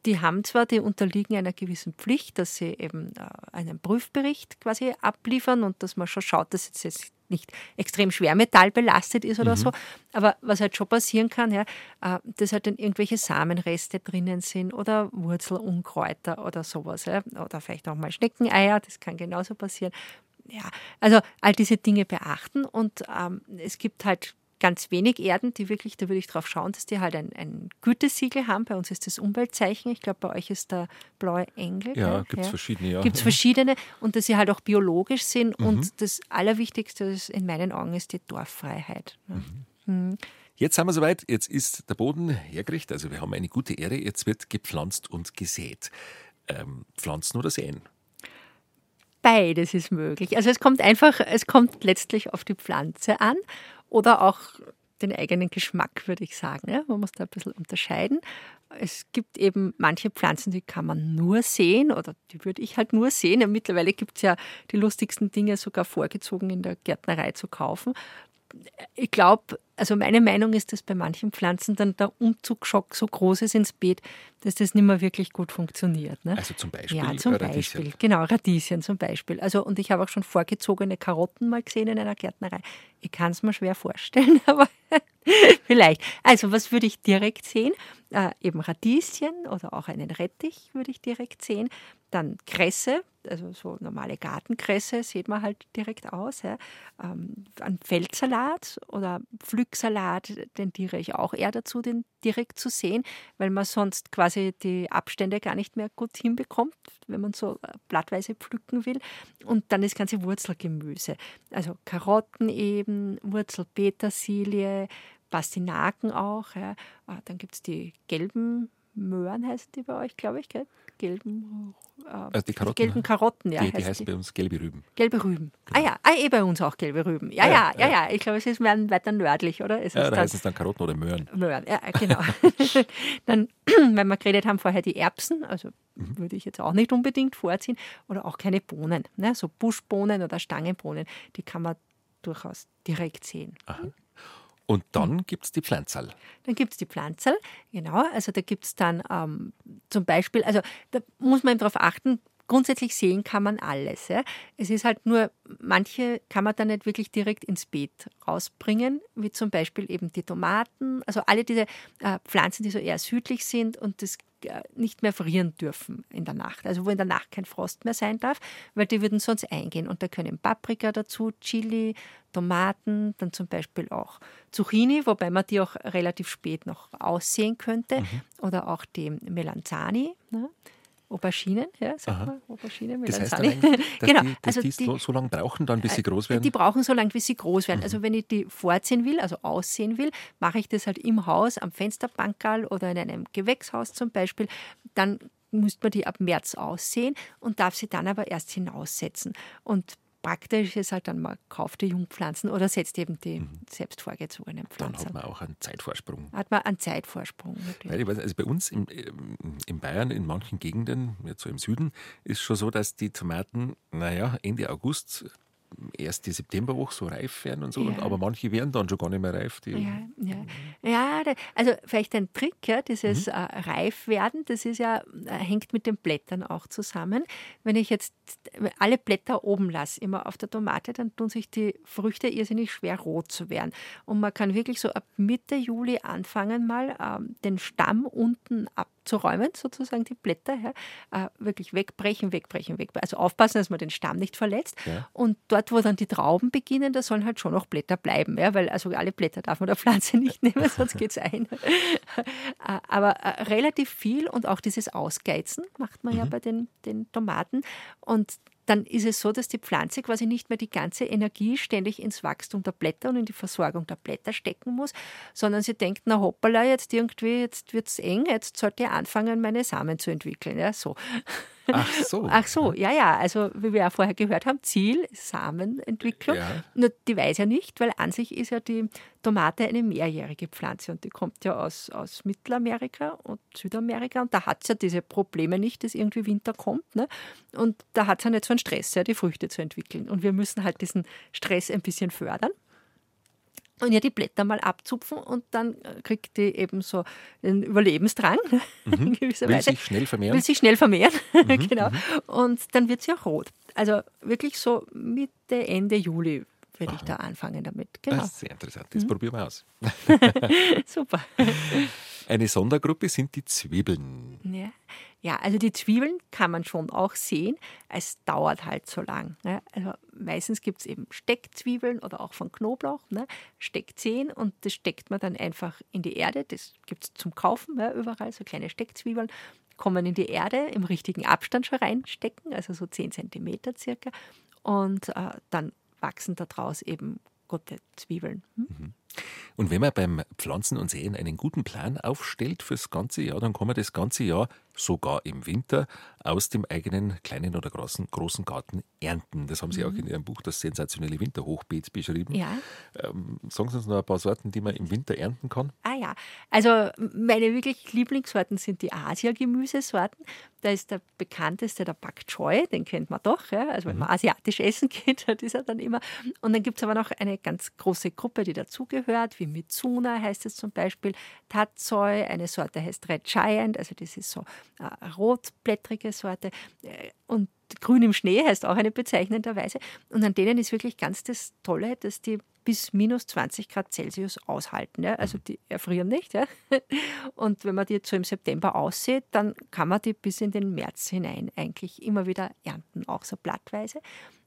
die haben zwar, die unterliegen einer gewissen Pflicht, dass sie eben äh, einen Prüfbericht quasi abliefern und dass man schon schaut, dass es jetzt nicht extrem schwermetallbelastet ist oder mhm. so. Aber was halt schon passieren kann, ja, äh, dass halt dann irgendwelche Samenreste drinnen sind oder Wurzelunkräuter oder sowas. Ja, oder vielleicht auch mal Schneckeneier, das kann genauso passieren. Ja, also all diese Dinge beachten und ähm, es gibt halt ganz wenig Erden, die wirklich, da würde ich drauf schauen, dass die halt ein, ein Gütesiegel haben. Bei uns ist das Umweltzeichen. Ich glaube, bei euch ist der blaue Engel. Ja, gibt es ja. verschiedene. Ja. Gibt es verschiedene und dass sie halt auch biologisch sind. Mhm. Und das Allerwichtigste ist in meinen Augen ist die Dorffreiheit. Mhm. Mhm. Jetzt sind wir soweit, jetzt ist der Boden hergerichtet, also wir haben eine gute Erde, jetzt wird gepflanzt und gesät. Ähm, pflanzen oder säen? Beides ist möglich. Also es kommt einfach, es kommt letztlich auf die Pflanze an oder auch den eigenen Geschmack, würde ich sagen. Ja, man muss da ein bisschen unterscheiden. Es gibt eben manche Pflanzen, die kann man nur sehen oder die würde ich halt nur sehen. Ja, mittlerweile gibt es ja die lustigsten Dinge sogar vorgezogen in der Gärtnerei zu kaufen ich glaube, also meine Meinung ist, dass bei manchen Pflanzen dann der Umzugsschock so groß ist ins Beet, dass das nicht mehr wirklich gut funktioniert. Ne? Also zum Beispiel Ja, zum Radieschen. Beispiel. Genau, Radieschen zum Beispiel. Also, und ich habe auch schon vorgezogene Karotten mal gesehen in einer Gärtnerei. Ich kann es mir schwer vorstellen, aber vielleicht. Also, was würde ich direkt sehen? Äh, eben Radieschen oder auch einen Rettich würde ich direkt sehen. Dann Kresse, also so normale Gartenkresse sieht man halt direkt aus. Ja. Ähm, ein Feldsalat oder Pflücksalat tendiere ich auch eher dazu, den direkt zu sehen, weil man sonst quasi die Abstände gar nicht mehr gut hinbekommt, wenn man so äh, blattweise pflücken will. Und dann das ganze Wurzelgemüse, also Karotten eben, Wurzelpetersilie, Pastinaken auch. Ja. Ah, dann gibt es die gelben Möhren heißen die bei euch, glaube ich, gell? Gelben, äh, Also die Karotten, gelben Karotten, ja. die, die heißt heißen die. bei uns gelbe Rüben. Gelbe Rüben. Ah ja, ah, eh bei uns auch gelbe Rüben. Ja, ja, ja, ja. Ich glaube, es ist mehr weiter nördlich, oder? Es Ja, ist da heißen es dann Karotten oder Möhren. Möhren. Ja, genau. dann, wenn wir geredet haben vorher die Erbsen, also würde ich jetzt auch nicht unbedingt vorziehen, oder auch keine Bohnen, ne? so Buschbohnen oder Stangenbohnen, die kann man durchaus direkt sehen. Und dann gibt es die Pflanzerl. Dann gibt es die Pflanzerl, genau. Also da gibt es dann ähm, zum Beispiel, also da muss man darauf achten, grundsätzlich sehen kann man alles. Ja. Es ist halt nur, manche kann man dann nicht wirklich direkt ins Beet rausbringen, wie zum Beispiel eben die Tomaten, also alle diese äh, Pflanzen, die so eher südlich sind und das äh, nicht mehr frieren dürfen in der Nacht. Also wo in der Nacht kein Frost mehr sein darf, weil die würden sonst eingehen. Und da können Paprika dazu, Chili, Tomaten, dann zum Beispiel auch Zucchini, wobei man die auch relativ spät noch aussehen könnte. Oder auch die Melanzani. Ne? Auberginen, ja, sagt Aha. man, Aubergine, Das heißt dann dass genau, die, dass also die, so, so lange brauchen, dann, bis sie groß werden? die brauchen so lange, bis sie groß werden. Also wenn ich die vorziehen will, also aussehen will, mache ich das halt im Haus, am Fensterbankerl oder in einem Gewächshaus zum Beispiel. Dann muss man die ab März aussehen und darf sie dann aber erst hinaussetzen. Und praktisch ist halt dann, man kauft die Jungpflanzen oder setzt eben die selbst vorgezogenen dann Pflanzen. hat man auch einen Zeitvorsprung. Hat man einen Zeitvorsprung. Natürlich. Weiß, also bei uns im, in Bayern, in manchen Gegenden, jetzt so im Süden, ist schon so, dass die Tomaten, naja, Ende August, erst die Septemberwoche so reif werden und so, und, Ja. aber manche werden dann schon gar nicht mehr reif. Ja, ja. ja da- also vielleicht ein Trick, ja, dieses Mhm. äh, Reifwerden, das ist ja, äh, hängt mit den Blättern auch zusammen. Wenn ich jetzt alle Blätter oben lasse, immer auf der Tomate, dann tun sich die Früchte irrsinnig schwer rot zu werden. Und man kann wirklich so ab Mitte Juli anfangen, mal ähm, den Stamm unten abzuräumen, sozusagen die Blätter, ja, äh, wirklich wegbrechen, wegbrechen, wegbrechen. Also aufpassen, dass man den Stamm nicht verletzt. Ja. Und dort, wo dann die Trauben beginnen, da sollen halt schon noch Blätter bleiben, ja, weil also alle Blätter darf man der Pflanze nicht nehmen, sonst geht es ein. Äh, Aber äh, relativ viel und auch dieses Ausgeizen macht man ja bei den, den Tomaten. Und dann ist es so, dass die Pflanze quasi nicht mehr die ganze Energie ständig ins Wachstum der Blätter und in die Versorgung der Blätter stecken muss, sondern sie denkt, na hoppala, jetzt irgendwie, jetzt wird es eng, jetzt sollte ich anfangen, meine Samen zu entwickeln. Ja, so. Ach so. Ach so, ja, ja. Also, wie wir ja vorher gehört haben, Ziel Samenentwicklung. Ja. Nur die weiß ja nicht, weil an sich ist ja die Tomate eine mehrjährige Pflanze und die kommt ja aus, aus Mittelamerika und Südamerika und da hat es ja diese Probleme nicht, dass irgendwie Winter kommt. Ne? Und da hat es ja nicht so einen Stress, ja, die Früchte zu entwickeln. Und wir müssen halt diesen Stress ein bisschen fördern. Und ihr die Blätter mal abzupfen und dann äh, kriegt die eben so einen Überlebensdrang in gewisser Mhm. Will Weise sich schnell vermehren? will sich schnell vermehren. Mhm, genau. Und dann wird sie auch rot. Also wirklich so Mitte, Ende Juli würde ich da anfangen damit. Das Genau. ist sehr interessant. Das probieren wir aus. Super. Eine Sondergruppe sind die Zwiebeln. Ja. Ja, also die Zwiebeln kann man schon auch sehen. Es dauert halt so lang. Ne? Also meistens gibt es eben Steckzwiebeln oder auch von Knoblauch, ne? Steckzehen und das steckt man dann einfach in die Erde. Das gibt es zum Kaufen ja, überall, so kleine Steckzwiebeln. Kommen in die Erde im richtigen Abstand schon reinstecken, also so 10 Zentimeter circa. Und äh, dann wachsen daraus eben gute Zwiebeln. Hm? Und wenn man beim Pflanzen und Säen einen guten Plan aufstellt fürs ganze Jahr, dann kann man das ganze Jahr, sogar im Winter, aus dem eigenen kleinen oder großen, großen Garten ernten. Das haben Sie auch in Ihrem Buch Das sensationelle Winterhochbeet beschrieben. Mhm. Ja. Ähm, sagen Sie uns noch ein paar Sorten, die man im Winter ernten kann. Ah ja, also meine wirklich Lieblingssorten sind die Asia-Gemüsesorten. Da ist der bekannteste der Bak Choy, den kennt man doch. Ja? Also wenn man asiatisch essen geht, das ist er dann immer. Und dann gibt es aber noch eine ganz große Gruppe, die dazugehört, wie Mitsuna heißt es zum Beispiel, Tatsoi, eine Sorte heißt Red Giant, also das ist so rotblättrige Sorte. Äh, Und Grün im Schnee heißt auch eine bezeichnenderweise. Und an denen ist wirklich ganz das Tolle, dass die bis minus 20 Grad Celsius aushalten. Ja? Also die erfrieren nicht. Ja? Und wenn man die jetzt so im September aussieht, dann kann man die bis in den März hinein eigentlich immer wieder ernten, auch so blattweise.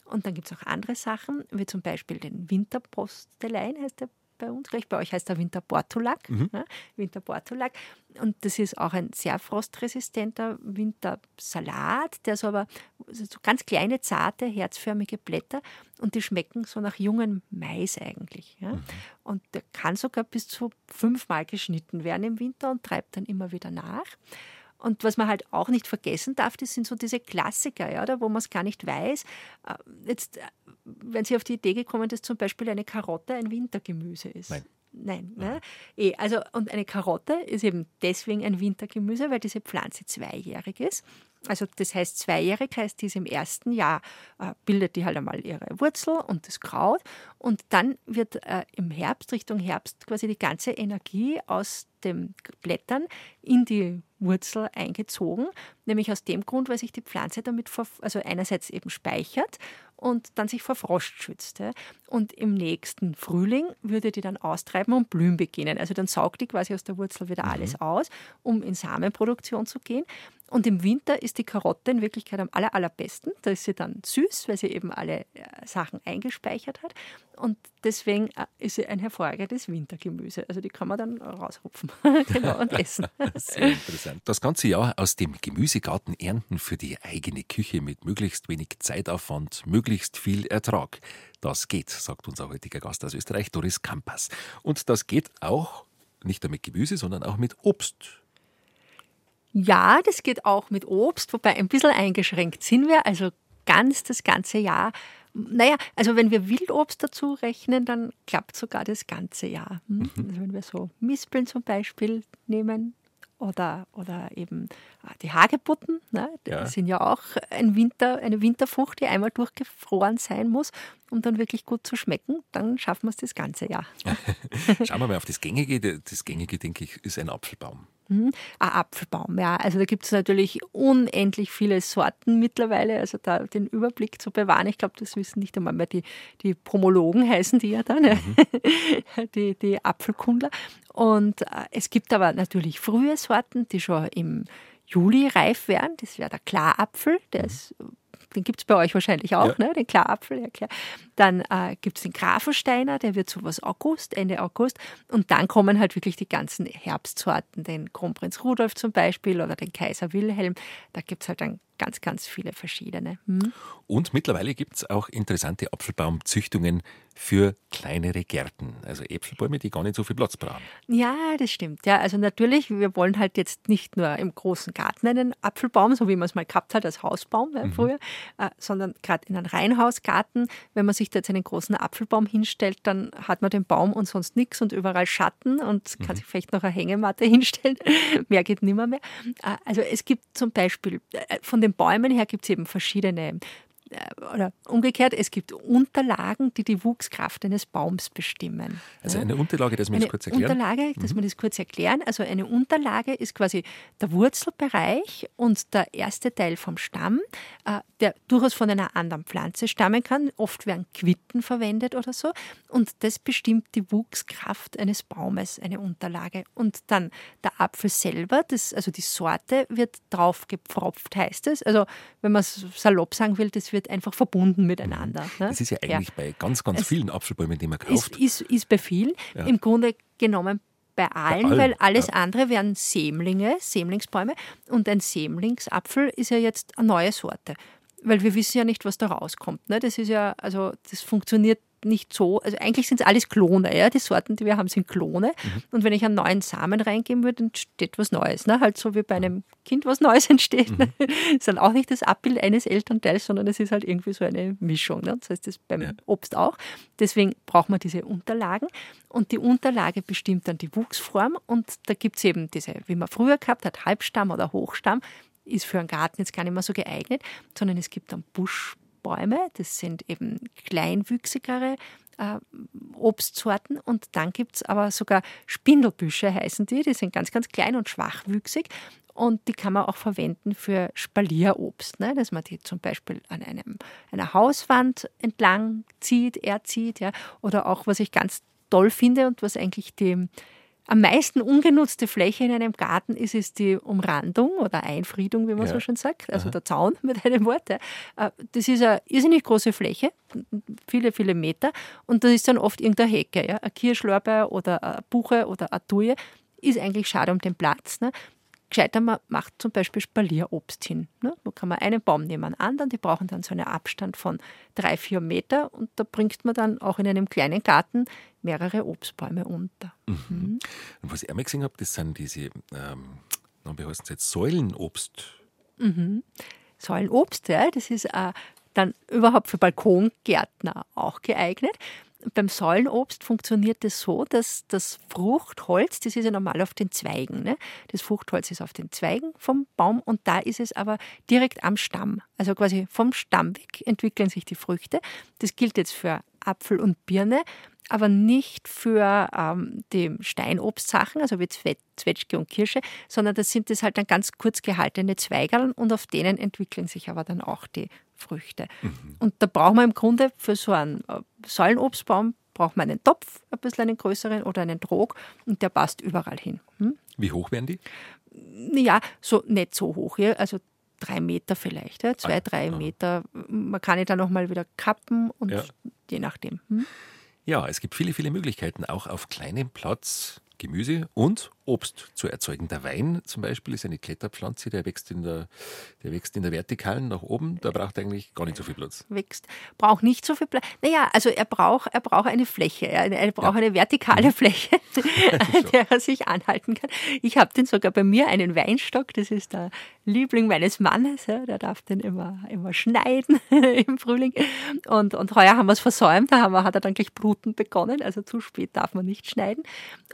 Und dann gibt es auch andere Sachen, wie zum Beispiel den Winterpostelein, heißt der bei uns gleich. Bei euch heißt der Winterportulak. Ja? Winterportulak. Und das ist auch ein sehr frostresistenter Wintersalat, der so aber so ganz kleine, zarte, herzförmige Blätter und die schmecken so nach jungem Mais eigentlich. Ja? Und der kann sogar bis zu fünfmal geschnitten werden im Winter und treibt dann immer wieder nach. Und was man halt auch nicht vergessen darf, das sind so diese Klassiker, ja, wo man es gar nicht weiß. Äh, jetzt, äh, wenn Sie auf die Idee gekommen, dass zum Beispiel eine Karotte ein Wintergemüse ist. Nein. Nein, ne? Eh, also, und eine Karotte ist eben deswegen ein Wintergemüse, weil diese Pflanze zweijährig ist. Also das heißt, zweijährig heißt, die ist im ersten Jahr, äh, bildet die halt einmal ihre Wurzel und das Kraut. Und dann wird äh, im Herbst, Richtung Herbst, quasi die ganze Energie aus den Blättern in die Wurzel eingezogen, nämlich aus dem Grund, weil sich die Pflanze damit, vor, also einerseits eben speichert und dann sich vor Frost schützt. Und im nächsten Frühling würde die dann austreiben und blühen beginnen. Also dann saugt die quasi aus der Wurzel wieder mhm. alles aus, um in Samenproduktion zu gehen. Und im Winter ist die Karotte in Wirklichkeit am aller, allerbesten. Da ist sie dann süß, weil sie eben alle äh, Sachen eingespeichert hat. Und deswegen äh, ist sie ein hervorragendes Wintergemüse. Also die kann man dann rausrupfen genau, und essen. Sehr interessant. Das ganze Jahr aus dem Gemüsegarten ernten für die eigene Küche mit möglichst wenig Zeitaufwand, möglichst viel Ertrag. Das geht, sagt unser heutiger Gast aus Österreich, Doris Kampas. Und das geht auch nicht nur mit Gemüse, sondern auch mit Obst. Ja, das geht auch mit Obst, wobei ein bisschen eingeschränkt sind wir, also ganz das ganze Jahr. Naja, also wenn wir Wildobst dazu rechnen, dann klappt sogar das ganze Jahr. Hm? Mhm. Also wenn wir so Mispeln zum Beispiel nehmen, oder, oder eben ah, die Hagebutten, ne? die ja. sind ja auch ein Winter, eine Winterfrucht, die einmal durchgefroren sein muss, um dann wirklich gut zu schmecken. Dann schaffen wir es das ganze Jahr. Schauen wir mal auf das Gängige. Das Gängige, denke ich, ist ein Apfelbaum. Mhm. Ein Apfelbaum, ja. Also da gibt es natürlich unendlich viele Sorten mittlerweile. Also da den Überblick zu bewahren, ich glaube, das wissen nicht einmal mehr die, die Promologen, heißen die ja dann, mhm. die, die Apfelkundler. Und äh, es gibt aber natürlich frühe Sorten, die schon im Juli reif werden. Das wäre der Klarapfel, der mhm. ist den gibt es bei euch wahrscheinlich auch, ja. ne? den Klarapfel. Ja, klar. Dann äh, gibt es den Grafensteiner, der wird so was August, Ende August. Und dann kommen halt wirklich die ganzen Herbstsorten, den Kronprinz Rudolf zum Beispiel oder den Kaiser Wilhelm. Da gibt es halt dann ganz, ganz viele verschiedene. Hm? Und mittlerweile gibt es auch interessante Apfelbaumzüchtungen für kleinere Gärten, also Äpfelbäume, die gar nicht so viel Platz brauchen. Ja, das stimmt. Ja, also natürlich, wir wollen halt jetzt nicht nur im großen Garten einen Apfelbaum, so wie man es mal gehabt hat als Hausbaum ja, mhm. früher, äh, sondern gerade in einem Reihenhausgarten, wenn man sich da jetzt einen großen Apfelbaum hinstellt, dann hat man den Baum und sonst nichts und überall Schatten und kann mhm. sich vielleicht noch eine Hängematte hinstellen. mehr geht nimmer mehr. Äh, also es gibt zum Beispiel äh, von den Bäumen her gibt es eben verschiedene oder umgekehrt, es gibt Unterlagen, die die Wuchskraft eines Baums bestimmen. Also eine Unterlage, das wir das kurz erklären. Unterlage, dass mhm. wir das kurz erklären. Also eine Unterlage ist quasi der Wurzelbereich und der erste Teil vom Stamm, äh, der durchaus von einer anderen Pflanze stammen kann. Oft werden Quitten verwendet oder so. Und das bestimmt die Wuchskraft eines Baumes, eine Unterlage. Und dann der Apfel selber, das, also die Sorte, wird drauf gepfropft, heißt es. Also wenn man es salopp sagen will, das wird wird einfach verbunden miteinander. Mhm. Ne? Das ist ja eigentlich ja. bei ganz, ganz es vielen Apfelbäumen, die man kauft. Ist, ist, ist bei vielen. Ja. Im Grunde genommen bei allen, bei allen weil alles ja. andere wären Sämlinge, Sämlingsbäume. Und ein Sämlingsapfel ist ja jetzt eine neue Sorte. Weil wir wissen ja nicht, was da rauskommt. Ne? Das ist ja, also das funktioniert nicht so, also eigentlich sind es alles Klone, ja, die Sorten, die wir haben, sind Klone. Mhm. Und wenn ich einen neuen Samen reingeben würde, entsteht was Neues, ne? halt so wie bei einem Kind was Neues entsteht. Mhm. ist dann auch nicht das Abbild eines Elternteils, sondern es ist halt irgendwie so eine Mischung. Ne? Das heißt, das beim ja. Obst auch. Deswegen braucht man diese Unterlagen und die Unterlage bestimmt dann die Wuchsform und da gibt es eben diese, wie man früher gehabt hat, Halbstamm oder Hochstamm, ist für einen Garten jetzt gar nicht mehr so geeignet, sondern es gibt dann Busch Bäume, das sind eben kleinwüchsigere äh, Obstsorten und dann gibt es aber sogar Spindelbüsche heißen die, die sind ganz, ganz klein und schwachwüchsig und die kann man auch verwenden für Spalierobst, ne? dass man die zum Beispiel an einem, einer Hauswand entlang zieht, erzieht, ja? oder auch, was ich ganz toll finde und was eigentlich die am meisten ungenutzte Fläche in einem Garten ist, ist die Umrandung oder Einfriedung, wie man ja. so schön sagt, also Aha. der Zaun mit einem Wort. Äh, das ist eine irrsinnig große Fläche, viele, viele Meter und da ist dann oft irgendeine Hecke, ja? eine Kirschlorbeer oder eine Buche oder eine Thuja, ist eigentlich schade um den Platz. Ne? Gescheiter, man macht zum Beispiel Spalierobst hin. Ne? Da kann man einen Baum neben einen anderen, die brauchen dann so einen Abstand von drei, vier Meter und da bringt man dann auch in einem kleinen Garten mehrere Obstbäume unter. Mhm. Mhm. Und was ich einmal gesehen habe, das sind diese ähm, Dann heißt es jetzt Säulenobst. Mhm. Säulenobst, ja, das ist äh, dann überhaupt für Balkongärtner auch geeignet. Beim Säulenobst funktioniert es das so, dass das Fruchtholz, das ist ja normal auf den Zweigen, ne? das Fruchtholz ist auf den Zweigen vom Baum und da ist es aber direkt am Stamm. Also quasi vom Stamm weg entwickeln sich die Früchte. Das gilt jetzt für Apfel und Birne aber nicht für ähm, die Steinobstsachen, also wie Zwetschge und Kirsche, sondern das sind das halt dann ganz kurz gehaltene Zweigerln und auf denen entwickeln sich aber dann auch die Früchte. Mhm. Und da braucht man im Grunde für so einen äh, Säulenobstbaum braucht man einen Topf, ein bisschen einen größeren oder einen Trog und der passt überall hin. Hm? Wie hoch werden die? Ja, so nicht so hoch. Ja. Also drei Meter vielleicht, ja. zwei, ah, drei ah. Meter. Man kann ihn dann nochmal wieder kappen und ja. je nachdem. Hm? Ja, es gibt viele, viele Möglichkeiten, auch auf kleinem Platz Gemüse und Obst zu erzeugen. Der Wein zum Beispiel ist eine Kletterpflanze, der wächst in der, der wächst in der Vertikalen nach oben. Da braucht er eigentlich gar nicht so viel Platz. Wächst, braucht nicht so viel Platz. Naja, also er braucht, er braucht eine Fläche. Er, er braucht ja. eine vertikale mhm. Fläche, an der er sich anhalten kann. Ich habe den sogar bei mir, einen Weinstock. Das ist der Liebling meines Mannes. Ja, der darf den immer, immer schneiden im Frühling. Und, und heuer haben wir es versäumt. Da haben wir, hat er dann gleich Bluten begonnen. Also zu spät darf man nicht schneiden.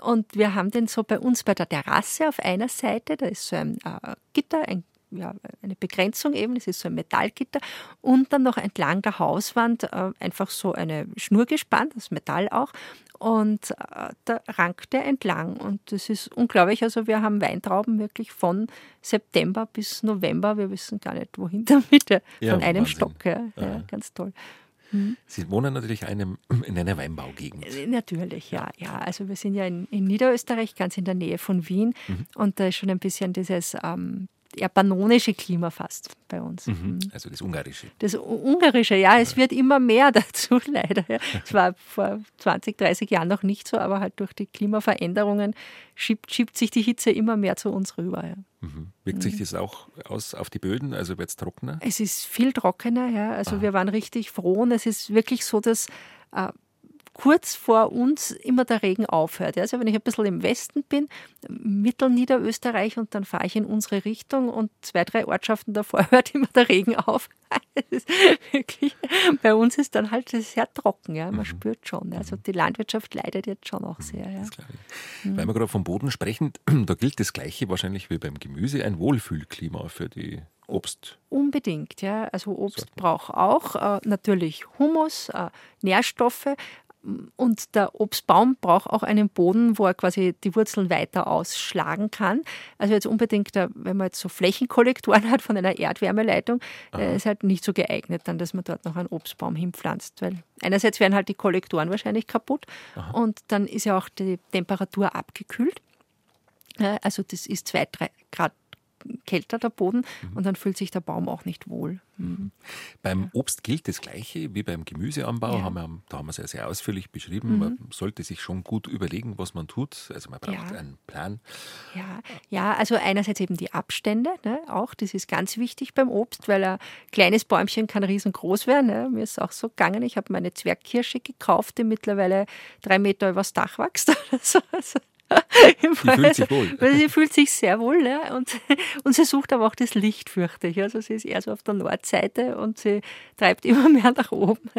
Und wir haben den so bei uns bei der Terrasse auf einer Seite, da ist so ein äh, Gitter, ein, ja, eine Begrenzung eben, das ist so ein Metallgitter und dann noch entlang der Hauswand äh, einfach so eine Schnur gespannt, das Metall auch und äh, da rankt der entlang und das ist unglaublich, also wir haben Weintrauben wirklich von September bis November, wir wissen gar nicht wohin damit, ja, von einem Wahnsinn. Stock, ja, ja, ganz toll. Mhm. Sie wohnen natürlich einem, in einer Weinbaugegend. Äh, natürlich, ja. ja. Also wir sind ja in, in Niederösterreich, ganz in der Nähe von Wien. Mhm. Und da ist schon ein bisschen dieses ähm, eher pannonische Klima fast bei uns. Mhm. mhm. Also das Ungarische. Das Ungarische, ja, es wird immer mehr dazu, leider. Es war vor 20, 30 Jahren noch nicht so, aber halt durch die Klimaveränderungen schiebt, schiebt sich die Hitze immer mehr zu uns rüber. Ja. Mhm. Wirkt sich mhm. das auch aus auf die Böden? Also wird es trockener? Es ist viel trockener, ja. Also Aha. wir waren richtig froh und es ist wirklich so, dass äh, kurz vor uns immer der Regen aufhört. Also wenn ich ein bisschen im Westen bin, Mittelniederösterreich und dann fahre ich in unsere Richtung und zwei, drei Ortschaften davor hört immer der Regen auf. wirklich, bei uns ist dann halt sehr trocken, ja. man mhm. spürt schon. Also die Landwirtschaft leidet jetzt schon auch mhm. sehr. Ja. Mhm. Weil wir gerade vom Boden sprechen, da gilt das Gleiche wahrscheinlich wie beim Gemüse, ein Wohlfühlklima für die Obst. Unbedingt, ja. Also Obst braucht auch äh, natürlich Humus, äh, Nährstoffe, und der Obstbaum braucht auch einen Boden, wo er quasi die Wurzeln weiter ausschlagen kann. Also jetzt unbedingt, wenn man jetzt so Flächenkollektoren hat von einer Erdwärmeleitung, äh, ist halt nicht so geeignet, dann, dass man dort noch einen Obstbaum hinpflanzt. Weil einerseits werden halt die Kollektoren wahrscheinlich kaputt Aha. und dann ist ja auch die Temperatur abgekühlt. Also das ist zwei, drei Grad kälter der Boden mhm. und dann fühlt sich der Baum auch nicht wohl. Mhm. Beim Obst gilt das Gleiche wie beim Gemüseanbau. Ja. Haben wir, da haben wir es ja sehr ausführlich beschrieben. Mhm. Man sollte sich schon gut überlegen, was man tut. Also man braucht ja. einen Plan. Ja. ja, also einerseits eben die Abstände, ne, auch das ist ganz wichtig beim Obst, weil ein kleines Bäumchen kann riesengroß werden. Ne. Mir ist auch so gegangen, ich habe meine Zwergkirsche gekauft, die mittlerweile drei Meter übers Dach wächst. Also, also Sie fühlt sich wohl. sie fühlt sich sehr wohl ja, und, und sie sucht aber auch das Licht, fürchte ich. Also sie ist eher so auf der Nordseite und sie treibt immer mehr nach oben.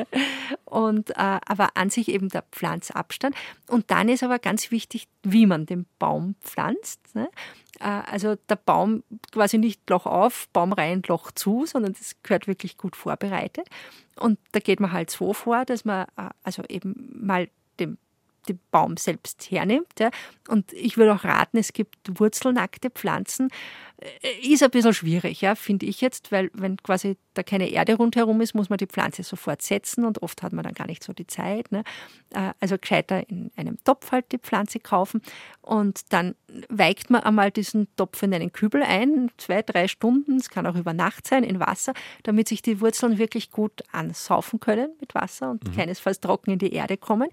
Und, äh, aber an sich eben der Pflanzabstand. Und dann ist aber ganz wichtig, wie man den Baum pflanzt. Ne? Äh, also der Baum quasi nicht Loch auf, Baum rein, Loch zu, sondern das gehört wirklich gut vorbereitet. Und da geht man halt so vor, dass man äh, also eben mal den Baum selbst hernimmt. Ja. Und ich würde auch raten, es gibt wurzelnackte Pflanzen. Äh, ist ein bisschen schwierig, ja, finde ich jetzt, weil wenn quasi da keine Erde rundherum ist, muss man die Pflanze sofort setzen und oft hat man dann gar nicht so die Zeit. Ne. Äh, also gescheiter in einem Topf halt die Pflanze kaufen und dann weigt man einmal diesen Topf in einen Kübel ein, zwei, drei Stunden, es kann auch über Nacht sein, in Wasser, damit sich die Wurzeln wirklich gut ansaufen können mit Wasser und mhm. keinesfalls trocken in die Erde kommen.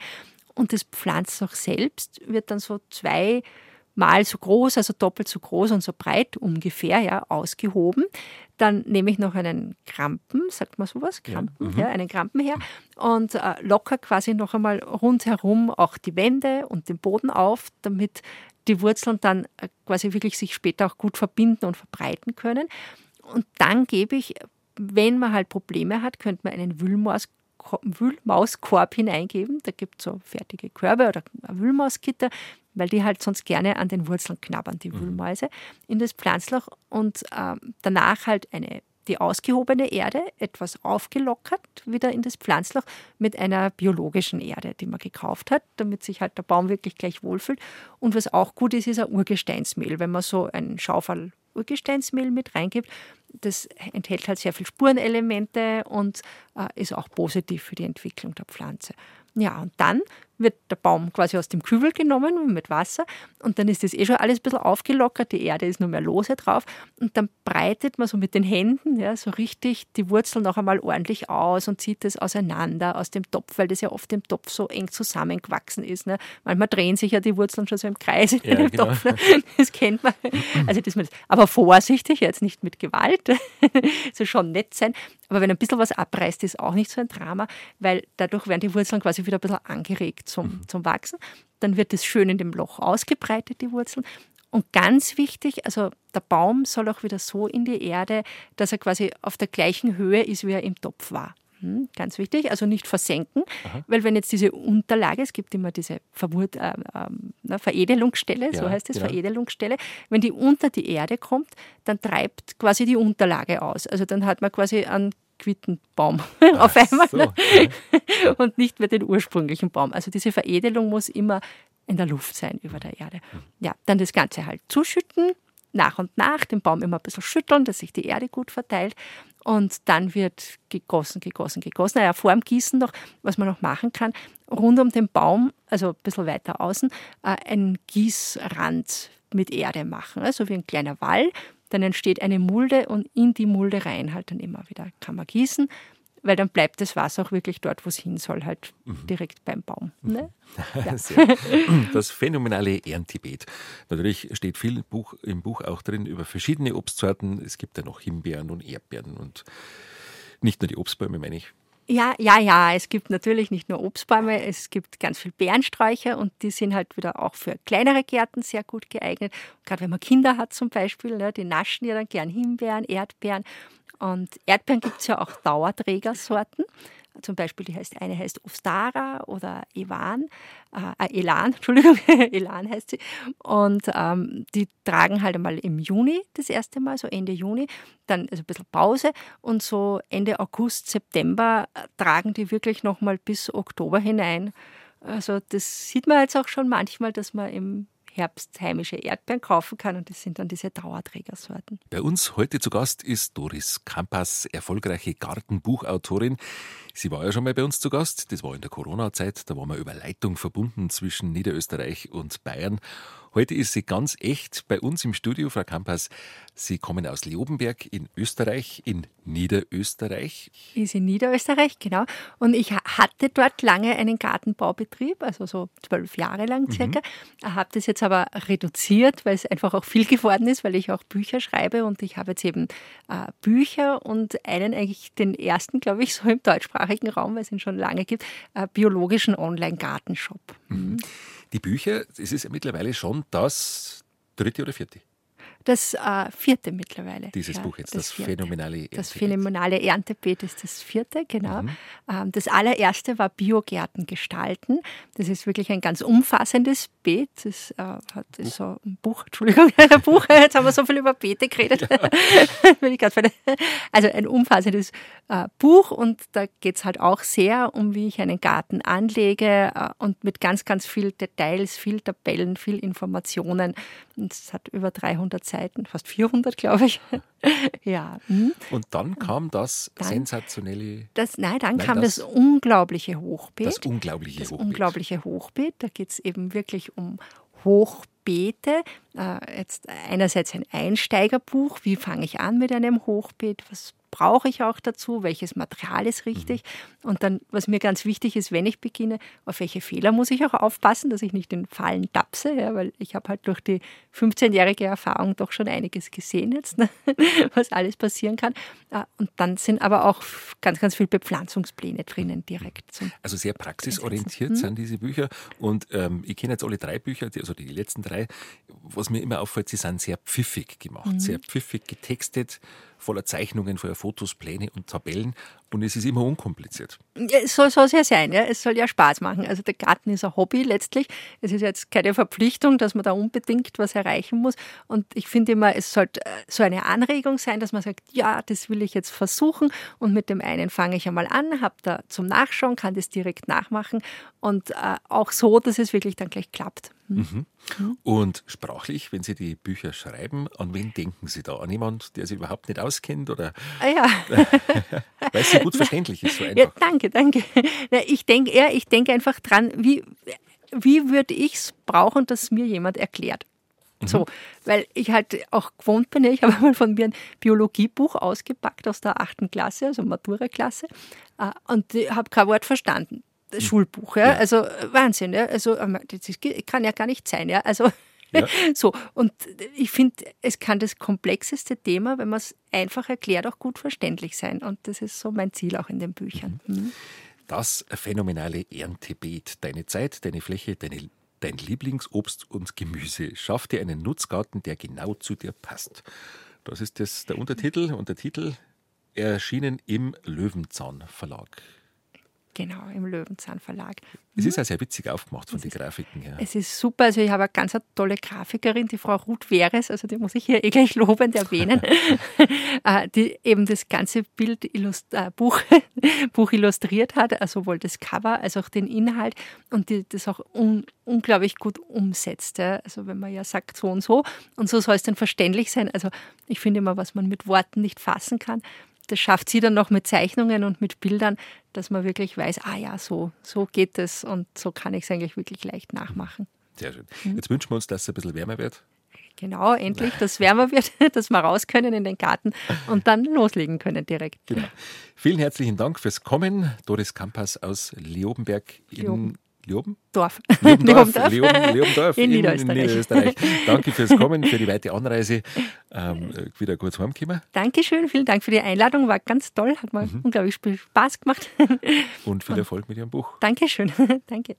Und das Pflanzloch selbst wird dann so zwei mal so groß, also doppelt so groß und so breit ungefähr, ja, ausgehoben. Dann nehme ich noch einen Krampen, sagt man sowas, Krampen, ja, mhm. ja einen Krampen her und äh, locker quasi noch einmal rundherum auch die Wände und den Boden auf, damit die Wurzeln dann äh, quasi wirklich sich später auch gut verbinden und verbreiten können. Und dann gebe ich, wenn man halt Probleme hat, könnte man einen Wühlmaus Wühlmauskorb hineingeben. Da gibt es so fertige Körbe oder Wühlmauskitter, weil die halt sonst gerne an den Wurzeln knabbern, die mhm. Wühlmäuse, in das Pflanzloch und äh, danach halt eine die ausgehobene Erde etwas aufgelockert wieder in das Pflanzloch mit einer biologischen Erde, die man gekauft hat, damit sich halt der Baum wirklich gleich wohlfühlt. Und was auch gut ist, ist ein Urgesteinsmehl. Wenn man so ein Schaufel Urgesteinsmehl mit reingibt, das enthält halt sehr viele Spurenelemente und äh, ist auch positiv für die Entwicklung der Pflanze. Ja, und dann wird der Baum quasi aus dem Kübel genommen mit Wasser und dann ist das eh schon alles ein bisschen aufgelockert, die Erde ist nur mehr lose drauf und dann breitet man so mit den Händen ja, so richtig die Wurzeln noch einmal ordentlich aus und zieht das auseinander aus dem Topf, weil das ja oft im Topf so eng zusammengewachsen ist. Ne? Manchmal drehen sich ja die Wurzeln schon so im Kreis in ja, dem genau. Topf. Ne? Das kennt man. Also das, aber vorsichtig, jetzt nicht mit Gewalt, so schon nett sein. Aber wenn ein bisschen was abreißt, ist auch nicht so ein Drama, weil dadurch werden die Wurzeln quasi wieder ein bisschen angeregt zum, mhm. zum Wachsen. Dann wird es schön in dem Loch ausgebreitet, die Wurzeln. Und ganz wichtig, also der Baum soll auch wieder so in die Erde, dass er quasi auf der gleichen Höhe ist, wie er im Topf war. Hm, ganz wichtig, also nicht versenken, Aha. weil wenn jetzt diese Unterlage, es gibt immer diese Verwurt, äh, äh, Veredelungsstelle, ja, so heißt es, ja. Veredelungsstelle, wenn die unter die Erde kommt, dann treibt quasi die Unterlage aus. Also dann hat man quasi einen Quittenbaum auf einmal so, ja. und nicht mehr den ursprünglichen Baum. Also diese Veredelung muss immer in der Luft sein über der Erde. Hm. Ja, dann das Ganze halt zuschütten, nach und nach den Baum immer ein bisschen schütteln, dass sich die Erde gut verteilt. Und dann wird gegossen, gegossen, gegossen. Naja, vor dem Gießen noch, was man noch machen kann, rund um den Baum, also ein bisschen weiter außen, äh, einen Gießrand mit Erde machen, also wie ein kleiner Wall. Dann entsteht eine Mulde und in die Mulde rein halt dann immer wieder kann man gießen weil dann bleibt das Wasser auch wirklich dort, wo es hin soll, halt mhm. direkt beim Baum. Ne? Ja. Das phänomenale Erntibet. Natürlich steht viel Buch, im Buch auch drin über verschiedene Obstsorten. Es gibt ja noch Himbeeren und Erdbeeren und nicht nur die Obstbäume, meine ich. Ja, ja, ja. Es gibt natürlich nicht nur Obstbäume, es gibt ganz viele Beerensträucher und die sind halt wieder auch für kleinere Gärten sehr gut geeignet. Gerade wenn man Kinder hat zum Beispiel, ne, die naschen ja dann gern Himbeeren, Erdbeeren und Erdbeeren gibt es ja auch Dauerträgersorten. Zum Beispiel, die heißt, eine heißt Ostara oder Evan, äh, Elan, Entschuldigung, Elan heißt sie. Und ähm, die tragen halt einmal im Juni das erste Mal, so Ende Juni, dann also ein bisschen Pause und so Ende August, September äh, tragen die wirklich nochmal bis Oktober hinein. Also das sieht man jetzt auch schon manchmal, dass man im Herbst heimische Erdbeeren kaufen kann und das sind dann diese Dauerträgersorten. Bei uns heute zu Gast ist Doris Kampas, erfolgreiche Gartenbuchautorin. Sie war ja schon mal bei uns zu Gast, das war in der Corona-Zeit, da waren wir über Leitung verbunden zwischen Niederösterreich und Bayern. Heute ist sie ganz echt bei uns im Studio, Frau Kampas. Sie kommen aus Leobenberg in Österreich, in Niederösterreich. Ist in Niederösterreich, genau. Und ich hatte dort lange einen Gartenbaubetrieb, also so zwölf Jahre lang mhm. circa. Mhm. Habe das jetzt aber reduziert, weil es einfach auch viel geworden ist, weil ich auch Bücher schreibe und ich habe jetzt eben äh, Bücher und einen eigentlich den ersten, glaube ich, so im deutschsprachigen Raum, weil es ihn schon lange gibt, äh, biologischen Online-Gartenshop. Mhm. Die Bücher, es ist ja mittlerweile schon das dritte oder vierte? Das äh, vierte mittlerweile. Dieses ja, Buch jetzt, das, das phänomenale Erntebeet. Das phänomenale Erntebeet ist das vierte, genau. Mhm. Ähm, das allererste war Biogärten gestalten. Das ist wirklich ein ganz umfassendes Beet. Das äh, hat ist so ein Buch, Entschuldigung, ein Buch, jetzt haben wir so viel über Beete geredet. Ja. also ein umfassendes äh, Buch und da geht es halt auch sehr um, wie ich einen Garten anlege äh, und mit ganz, ganz viel Details, viel Tabellen, viel Informationen. Es hat über 300 Seiten, fast 400, glaube ich. ja. Hm. Und dann kam das dann, sensationelle. Das, nein, dann nein, kam das, das, unglaubliche Hochbeet. Das unglaubliche das Hochbeet. unglaubliche Hochbeet. Da geht es eben wirklich um Hochbeete. Äh, jetzt einerseits ein Einsteigerbuch. Wie fange ich an mit einem Hochbeet? Was brauche ich auch dazu, welches Material ist richtig. Mhm. Und dann, was mir ganz wichtig ist, wenn ich beginne, auf welche Fehler muss ich auch aufpassen, dass ich nicht in Fallen tapse, ja, weil ich habe halt durch die 15-jährige Erfahrung doch schon einiges gesehen jetzt, ne, was alles passieren kann. Äh, und dann sind aber auch ganz, ganz viele Bepflanzungspläne drinnen direkt. also sehr praxisorientiert sind diese Bücher. Und ähm, ich kenne jetzt alle drei Bücher, also die letzten drei. Was mir immer auffällt, sie sind sehr pfiffig gemacht, mhm. sehr pfiffig getextet voller Zeichnungen, voller Fotos, Pläne und Tabellen und es ist immer unkompliziert. Es soll, soll ja sein, ja. es soll ja Spaß machen. Also der Garten ist ein Hobby letztlich. Es ist jetzt keine Verpflichtung, dass man da unbedingt was erreichen muss. Und ich finde immer, es sollte äh, so eine Anregung sein, dass man sagt, ja, das will ich jetzt versuchen und mit dem einen fange ich einmal an, habe da zum Nachschauen, kann das direkt nachmachen und äh, auch so, dass es wirklich dann gleich klappt. Mhm. Und sprachlich, wenn Sie die Bücher schreiben, an wen denken Sie da? An jemanden, der sich überhaupt nicht auskennt? Oder? Ah, ja. Weil es so gut verständlich ist, so einfach. Ja, danke, danke. Ich denke ja, ich denke einfach dran, wie, wie würde ich es brauchen, dass mir jemand erklärt? So, mhm. weil ich halt auch gewohnt bin, ich habe mal von mir ein Biologiebuch ausgepackt aus der achten Klasse, also Matura-Klasse, äh, und habe kein Wort verstanden. Das hm. Schulbuch, ja? ja. Also Wahnsinn, ja. Also ähm, das kann ja gar nicht sein, ja. Also ja. so. Und ich finde, es kann das komplexeste Thema, wenn man es einfach erklärt, auch gut verständlich sein. Und das ist so mein Ziel auch in den Büchern. Mhm. mhm. Das phänomenale Erntebeet, deine Zeit, deine Fläche, deine Dein Lieblingsobst und Gemüse. Schaff dir einen Nutzgarten, der genau zu dir passt. Das ist das, der Untertitel und der Titel erschienen im Löwenzahn Verlag. Genau, im Löwenzahn Verlag. Es ist ja sehr witzig aufgemacht von den Grafiken her. Es ist super. Also ich habe eine ganz tolle Grafikerin, die Frau Ruth Weres, also die muss ich hier eh gleich lobend erwähnen, äh, die eben das ganze Bild äh, Buch, Buch illustriert hat, also sowohl das Cover als auch den Inhalt und die das auch un unglaublich gut umsetzt. Also wenn man ja sagt so und so und so soll es dann verständlich sein. Also ich finde immer, was man mit Worten nicht fassen kann, das schafft sie dann noch mit Zeichnungen und mit Bildern, dass man wirklich weiß, ah ja, so, so geht es und so kann ich es eigentlich wirklich leicht nachmachen. Sehr schön. Mhm. Jetzt wünschen wir uns, dass es ein bisschen wärmer wird. Genau, endlich, dass es wärmer wird, dass wir raus können in den Garten und dann loslegen können direkt. Genau. Vielen herzlichen Dank fürs Kommen. Doris Kampas aus Leobenberg in Leoben. Leoben? Dorf. Leobendorf. Leoben, Leobendorf in, in, Niederösterreich. Niederösterreich. Danke fürs Kommen, für die weite Anreise. Ähm, wieder kurz heimkommen. Dankeschön, vielen Dank für die Einladung. War ganz toll, hat mir mhm. unglaublich viel Spaß gemacht. Und viel Erfolg mit Ihrem Buch. Dankeschön. Danke.